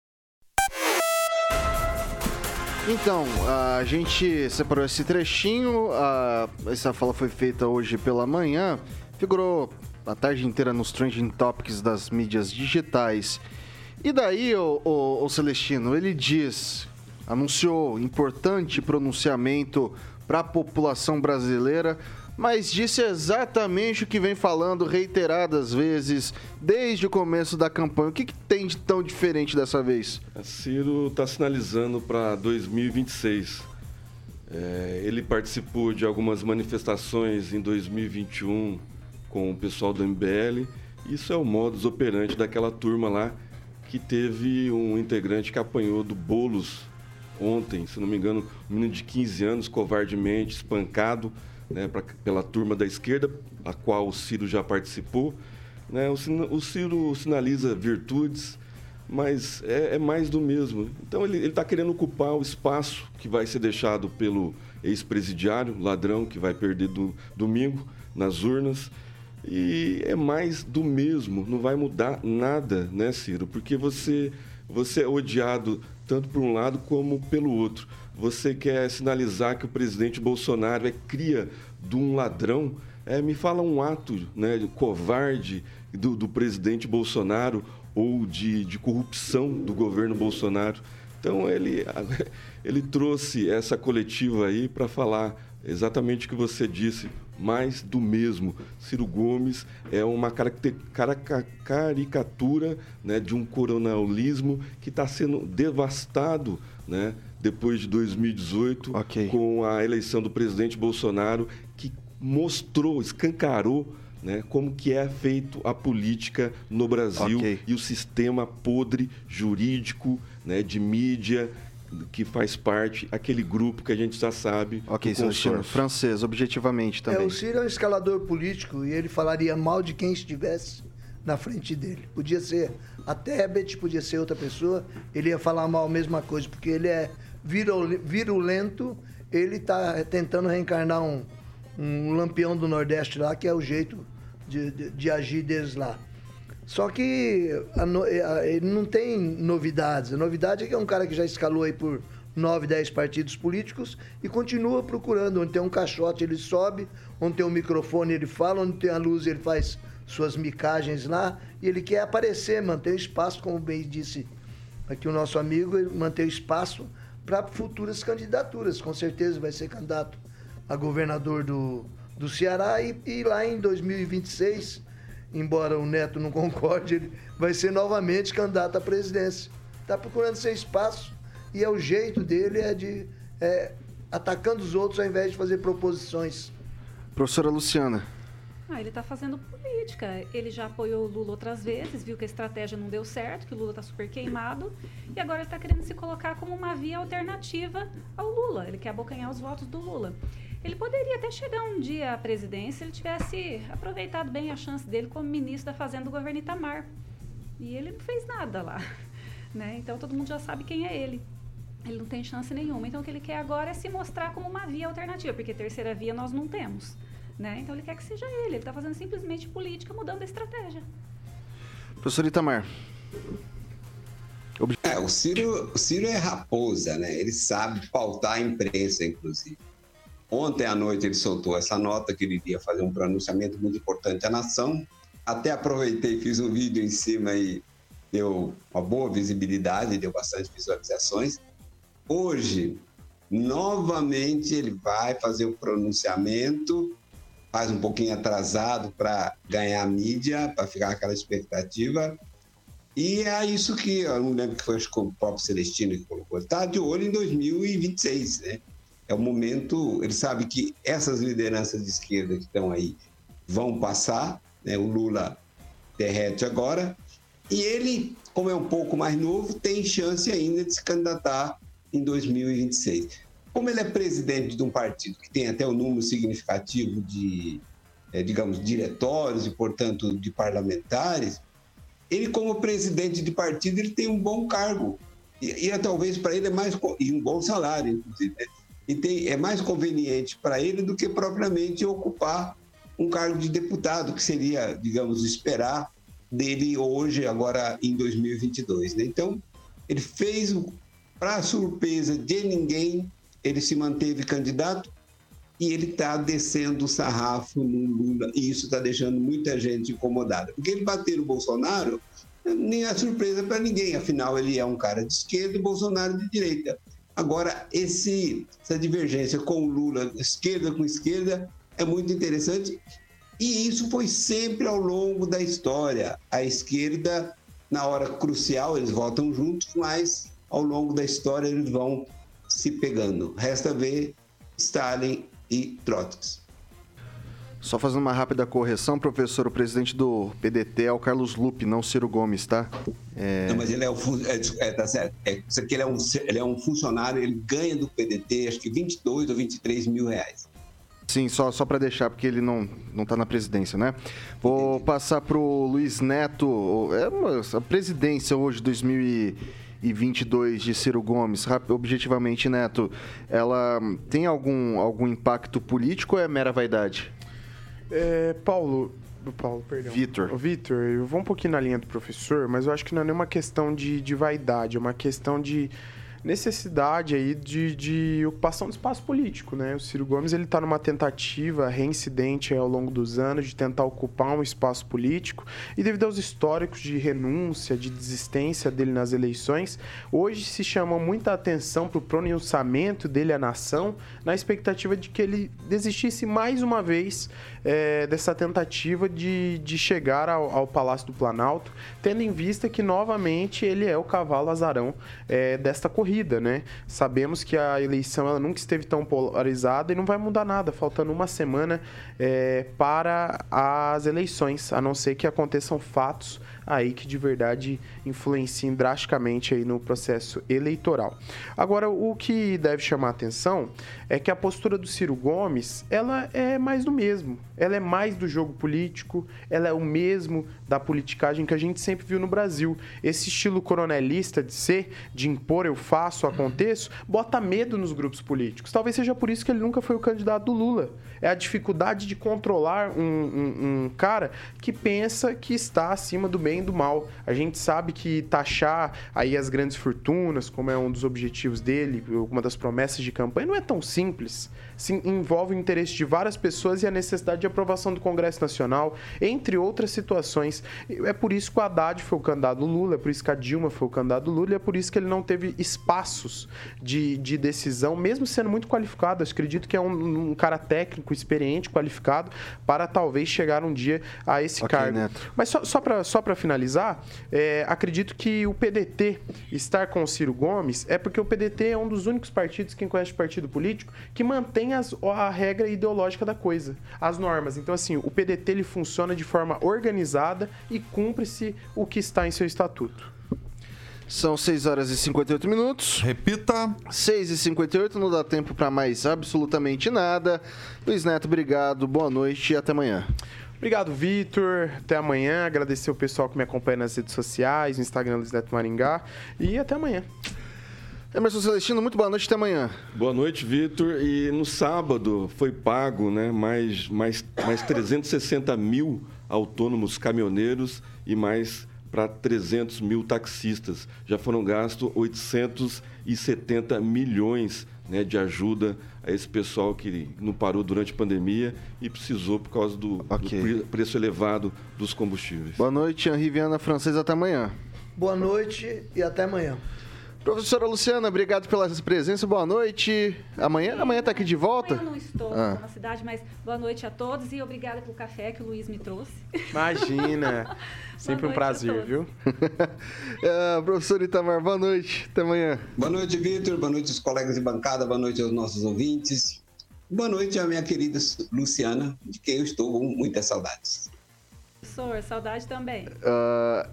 Então, a gente separou esse trechinho. A, essa fala foi feita hoje pela manhã. Figurou a tarde inteira nos trending topics das mídias digitais. E daí, o, o, o Celestino, ele diz, anunciou importante pronunciamento para a população brasileira mas disse exatamente o que vem falando reiteradas vezes desde o começo da campanha. O que, que tem de tão diferente dessa vez? Ciro está sinalizando para 2026. É, ele participou de algumas manifestações em 2021 com o pessoal do MBL. Isso é o modus operandi daquela turma lá que teve um integrante que apanhou do Bolos ontem, se não me engano, um menino de 15 anos, covardemente espancado né, pra, pela turma da esquerda, a qual o Ciro já participou. Né? O, o Ciro sinaliza virtudes, mas é, é mais do mesmo. Então ele está querendo ocupar o espaço que vai ser deixado pelo ex-presidiário, ladrão, que vai perder do, domingo nas urnas. E é mais do mesmo, não vai mudar nada, né, Ciro? Porque você, você é odiado tanto por um lado como pelo outro. Você quer sinalizar que o presidente Bolsonaro é cria de um ladrão? É, me fala um ato né, de covarde do, do presidente Bolsonaro ou de, de corrupção do governo Bolsonaro. Então ele, ele trouxe essa coletiva aí para falar exatamente o que você disse, mais do mesmo. Ciro Gomes é uma caricatura né, de um coronelismo que está sendo devastado né, depois de 2018, okay. com a eleição do presidente Bolsonaro, que mostrou, escancarou né, como que é feito a política no Brasil okay. e o sistema podre jurídico, né, de mídia, que faz parte, aquele grupo que a gente já sabe. Ok, Celestino. Francês, objetivamente também. É, o Ciro é um escalador político e ele falaria mal de quem estivesse na frente dele. Podia ser a Tebet, podia ser outra pessoa, ele ia falar mal a mesma coisa, porque ele é virulento, ele está tentando reencarnar um, um lampião do Nordeste lá, que é o jeito de, de, de agir deles lá. Só que a, a, ele não tem novidades. A novidade é que é um cara que já escalou aí por 9, 10 partidos políticos e continua procurando. Onde tem um caixote, ele sobe, onde tem um microfone, ele fala, onde tem a luz, ele faz suas micagens lá. E ele quer aparecer, manter o espaço, como bem disse aqui o nosso amigo, manter o espaço para futuras candidaturas. Com certeza vai ser candidato a governador do, do Ceará e, e lá em 2026 embora o Neto não concorde, ele vai ser novamente candidato à presidência. Está procurando seu espaço e é o jeito dele é de é, atacando os outros ao invés de fazer proposições. Professora Luciana. Ah, ele está fazendo política. Ele já apoiou o Lula outras vezes, viu que a estratégia não deu certo, que o Lula está super queimado, e agora ele está querendo se colocar como uma via alternativa ao Lula. Ele quer abocanhar os votos do Lula. Ele poderia até chegar um dia à presidência se ele tivesse aproveitado bem a chance dele como ministro da Fazenda do governo Itamar. E ele não fez nada lá. Né? Então todo mundo já sabe quem é ele. Ele não tem chance nenhuma. Então o que ele quer agora é se mostrar como uma via alternativa, porque terceira via nós não temos. Né? Então ele quer que seja ele. Ele está fazendo simplesmente política, mudando a estratégia. Professor Itamar. É, o Ciro, o Ciro é raposa, né? Ele sabe pautar a imprensa, inclusive. Ontem à noite ele soltou essa nota que ele iria fazer um pronunciamento muito importante à nação. Até aproveitei, fiz um vídeo em cima e deu uma boa visibilidade, deu bastante visualizações. Hoje, novamente, ele vai fazer o pronunciamento, faz um pouquinho atrasado para ganhar mídia, para ficar aquela expectativa. E é isso que, eu não lembro que foi o próprio Celestino que colocou, está de olho em 2026, né? É o momento, ele sabe que essas lideranças de esquerda que estão aí vão passar, né? o Lula derrete agora, e ele, como é um pouco mais novo, tem chance ainda de se candidatar em 2026. Como ele é presidente de um partido que tem até um número significativo de, é, digamos, diretórios e, portanto, de parlamentares, ele, como presidente de partido, ele tem um bom cargo. E, e talvez para ele é mais. e um bom salário, inclusive. Né? E tem, é mais conveniente para ele do que propriamente ocupar um cargo de deputado, que seria, digamos, esperar dele hoje, agora em 2022. Né? Então, ele fez, para surpresa de ninguém, ele se manteve candidato e ele está descendo o sarrafo no Lula, e isso está deixando muita gente incomodada. Porque ele bater no Bolsonaro nem é surpresa para ninguém, afinal, ele é um cara de esquerda e Bolsonaro de direita. Agora, esse, essa divergência com o Lula, esquerda com esquerda, é muito interessante. E isso foi sempre ao longo da história. A esquerda, na hora crucial, eles votam juntos, mas ao longo da história eles vão se pegando. Resta ver Stalin e Trotsky. Só fazendo uma rápida correção, professor, o presidente do PDT é o Carlos Lupe, não Ciro Gomes, tá? É... Não, mas ele é o é, é, tá certo. É, isso aqui ele é, um, ele é um funcionário, ele ganha do PDT acho que 22 ou 23 mil reais. Sim, só, só para deixar, porque ele não, não tá na presidência, né? Vou Entendi. passar pro Luiz Neto. É uma, a presidência hoje, 2022, de Ciro Gomes, objetivamente, Neto, ela tem algum, algum impacto político ou é mera vaidade? É, Paulo, Paulo, perdão. Vitor. Vitor, eu vou um pouquinho na linha do professor, mas eu acho que não é nenhuma questão de, de vaidade, é uma questão de necessidade aí de, de ocupação do espaço político, né? O Ciro Gomes ele está numa tentativa reincidente ao longo dos anos de tentar ocupar um espaço político e devido aos históricos de renúncia, de desistência dele nas eleições, hoje se chama muita atenção para o pronunciamento dele à nação na expectativa de que ele desistisse mais uma vez é, dessa tentativa de, de chegar ao, ao, Palácio do Planalto, tendo em vista que novamente ele é o cavalo azarão é, desta corrida né? Sabemos que a eleição nunca esteve tão polarizada e não vai mudar nada, faltando uma semana é, para as eleições, a não ser que aconteçam fatos aí que de verdade influenciem drasticamente aí no processo eleitoral. Agora, o que deve chamar atenção é que a postura do Ciro Gomes, ela é mais do mesmo. Ela é mais do jogo político, ela é o mesmo da politicagem que a gente sempre viu no Brasil. Esse estilo coronelista de ser, de impor eu faço, aconteço, bota medo nos grupos políticos. Talvez seja por isso que ele nunca foi o candidato do Lula. É a dificuldade de controlar um, um, um cara que pensa que está acima do bem e do mal. A gente sabe que taxar aí as grandes fortunas, como é um dos objetivos dele, uma das promessas de campanha, não é tão simples se envolve o interesse de várias pessoas e a necessidade de aprovação do Congresso Nacional, entre outras situações. É por isso que o Haddad foi o candidato Lula, é por isso que a Dilma foi o candidato Lula, e é por isso que ele não teve espaços de, de decisão, mesmo sendo muito qualificado. Eu acredito que é um, um cara técnico, experiente, qualificado, para talvez chegar um dia a esse okay, cargo. Neto. Mas só, só para só finalizar, é, acredito que o PDT estar com o Ciro Gomes é porque o PDT é um dos únicos partidos, quem conhece partido político, que mantém tem as, a regra ideológica da coisa, as normas. Então, assim, o PDT ele funciona de forma organizada e cumpre-se o que está em seu estatuto. São 6 horas e 58 minutos. Repita. 6 e 58, não dá tempo para mais absolutamente nada. Luiz Neto, obrigado, boa noite e até amanhã. Obrigado, Vitor. Até amanhã. Agradecer o pessoal que me acompanha nas redes sociais, no Instagram Luiz Neto Maringá. E até amanhã. Emerson Celestino, muito boa noite, até amanhã. Boa noite, Vitor. E no sábado foi pago né, mais, mais, mais 360 mil autônomos caminhoneiros e mais para 300 mil taxistas. Já foram gastos 870 milhões né, de ajuda a esse pessoal que não parou durante a pandemia e precisou por causa do, okay. do preço elevado dos combustíveis. Boa noite, Henri Viana Francês, até amanhã. Boa noite e até amanhã. Professora Luciana, obrigado pela presença, boa noite. Amanhã, amanhã está aqui de volta? Amanhã eu não estou ah. na cidade, mas boa noite a todos e obrigada pelo café que o Luiz me trouxe. Imagina, sempre um prazer, viu? é, professor Itamar, boa noite, até amanhã. Boa noite, Vitor, boa noite aos colegas de bancada, boa noite aos nossos ouvintes. Boa noite à minha querida Luciana, de quem eu estou com muitas saudades. Professor, saudade também. Uh,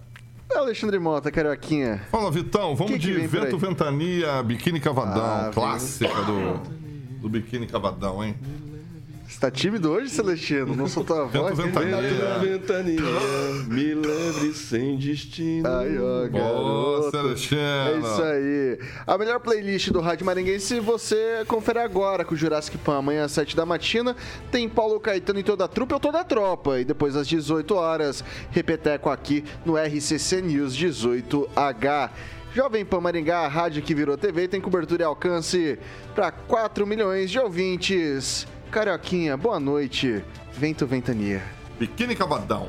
Alexandre Mota, Carioquinha. Fala, Vitão. Vamos que que de Vento Ventania, Biquíni Cavadão. Ah, clássica do, do Biquíni Cavadão, hein? Você tá tímido hoje, Celestino? Não soltou a voz? Ventania, ventania, me leve sem destino. Ai, ó, garoto. Celestino. É isso aí. A melhor playlist do Rádio Maringuense você confere agora com o Jurassic Pan. Amanhã às 7 da matina tem Paulo Caetano e toda a trupe ou toda a tropa. E depois às 18 horas, repeteco aqui no RCC News 18H. Jovem Pan Maringá, a rádio que virou TV, tem cobertura e alcance para 4 milhões de ouvintes. Carioquinha, boa noite. Vento Ventania. Biquíni Cavadão.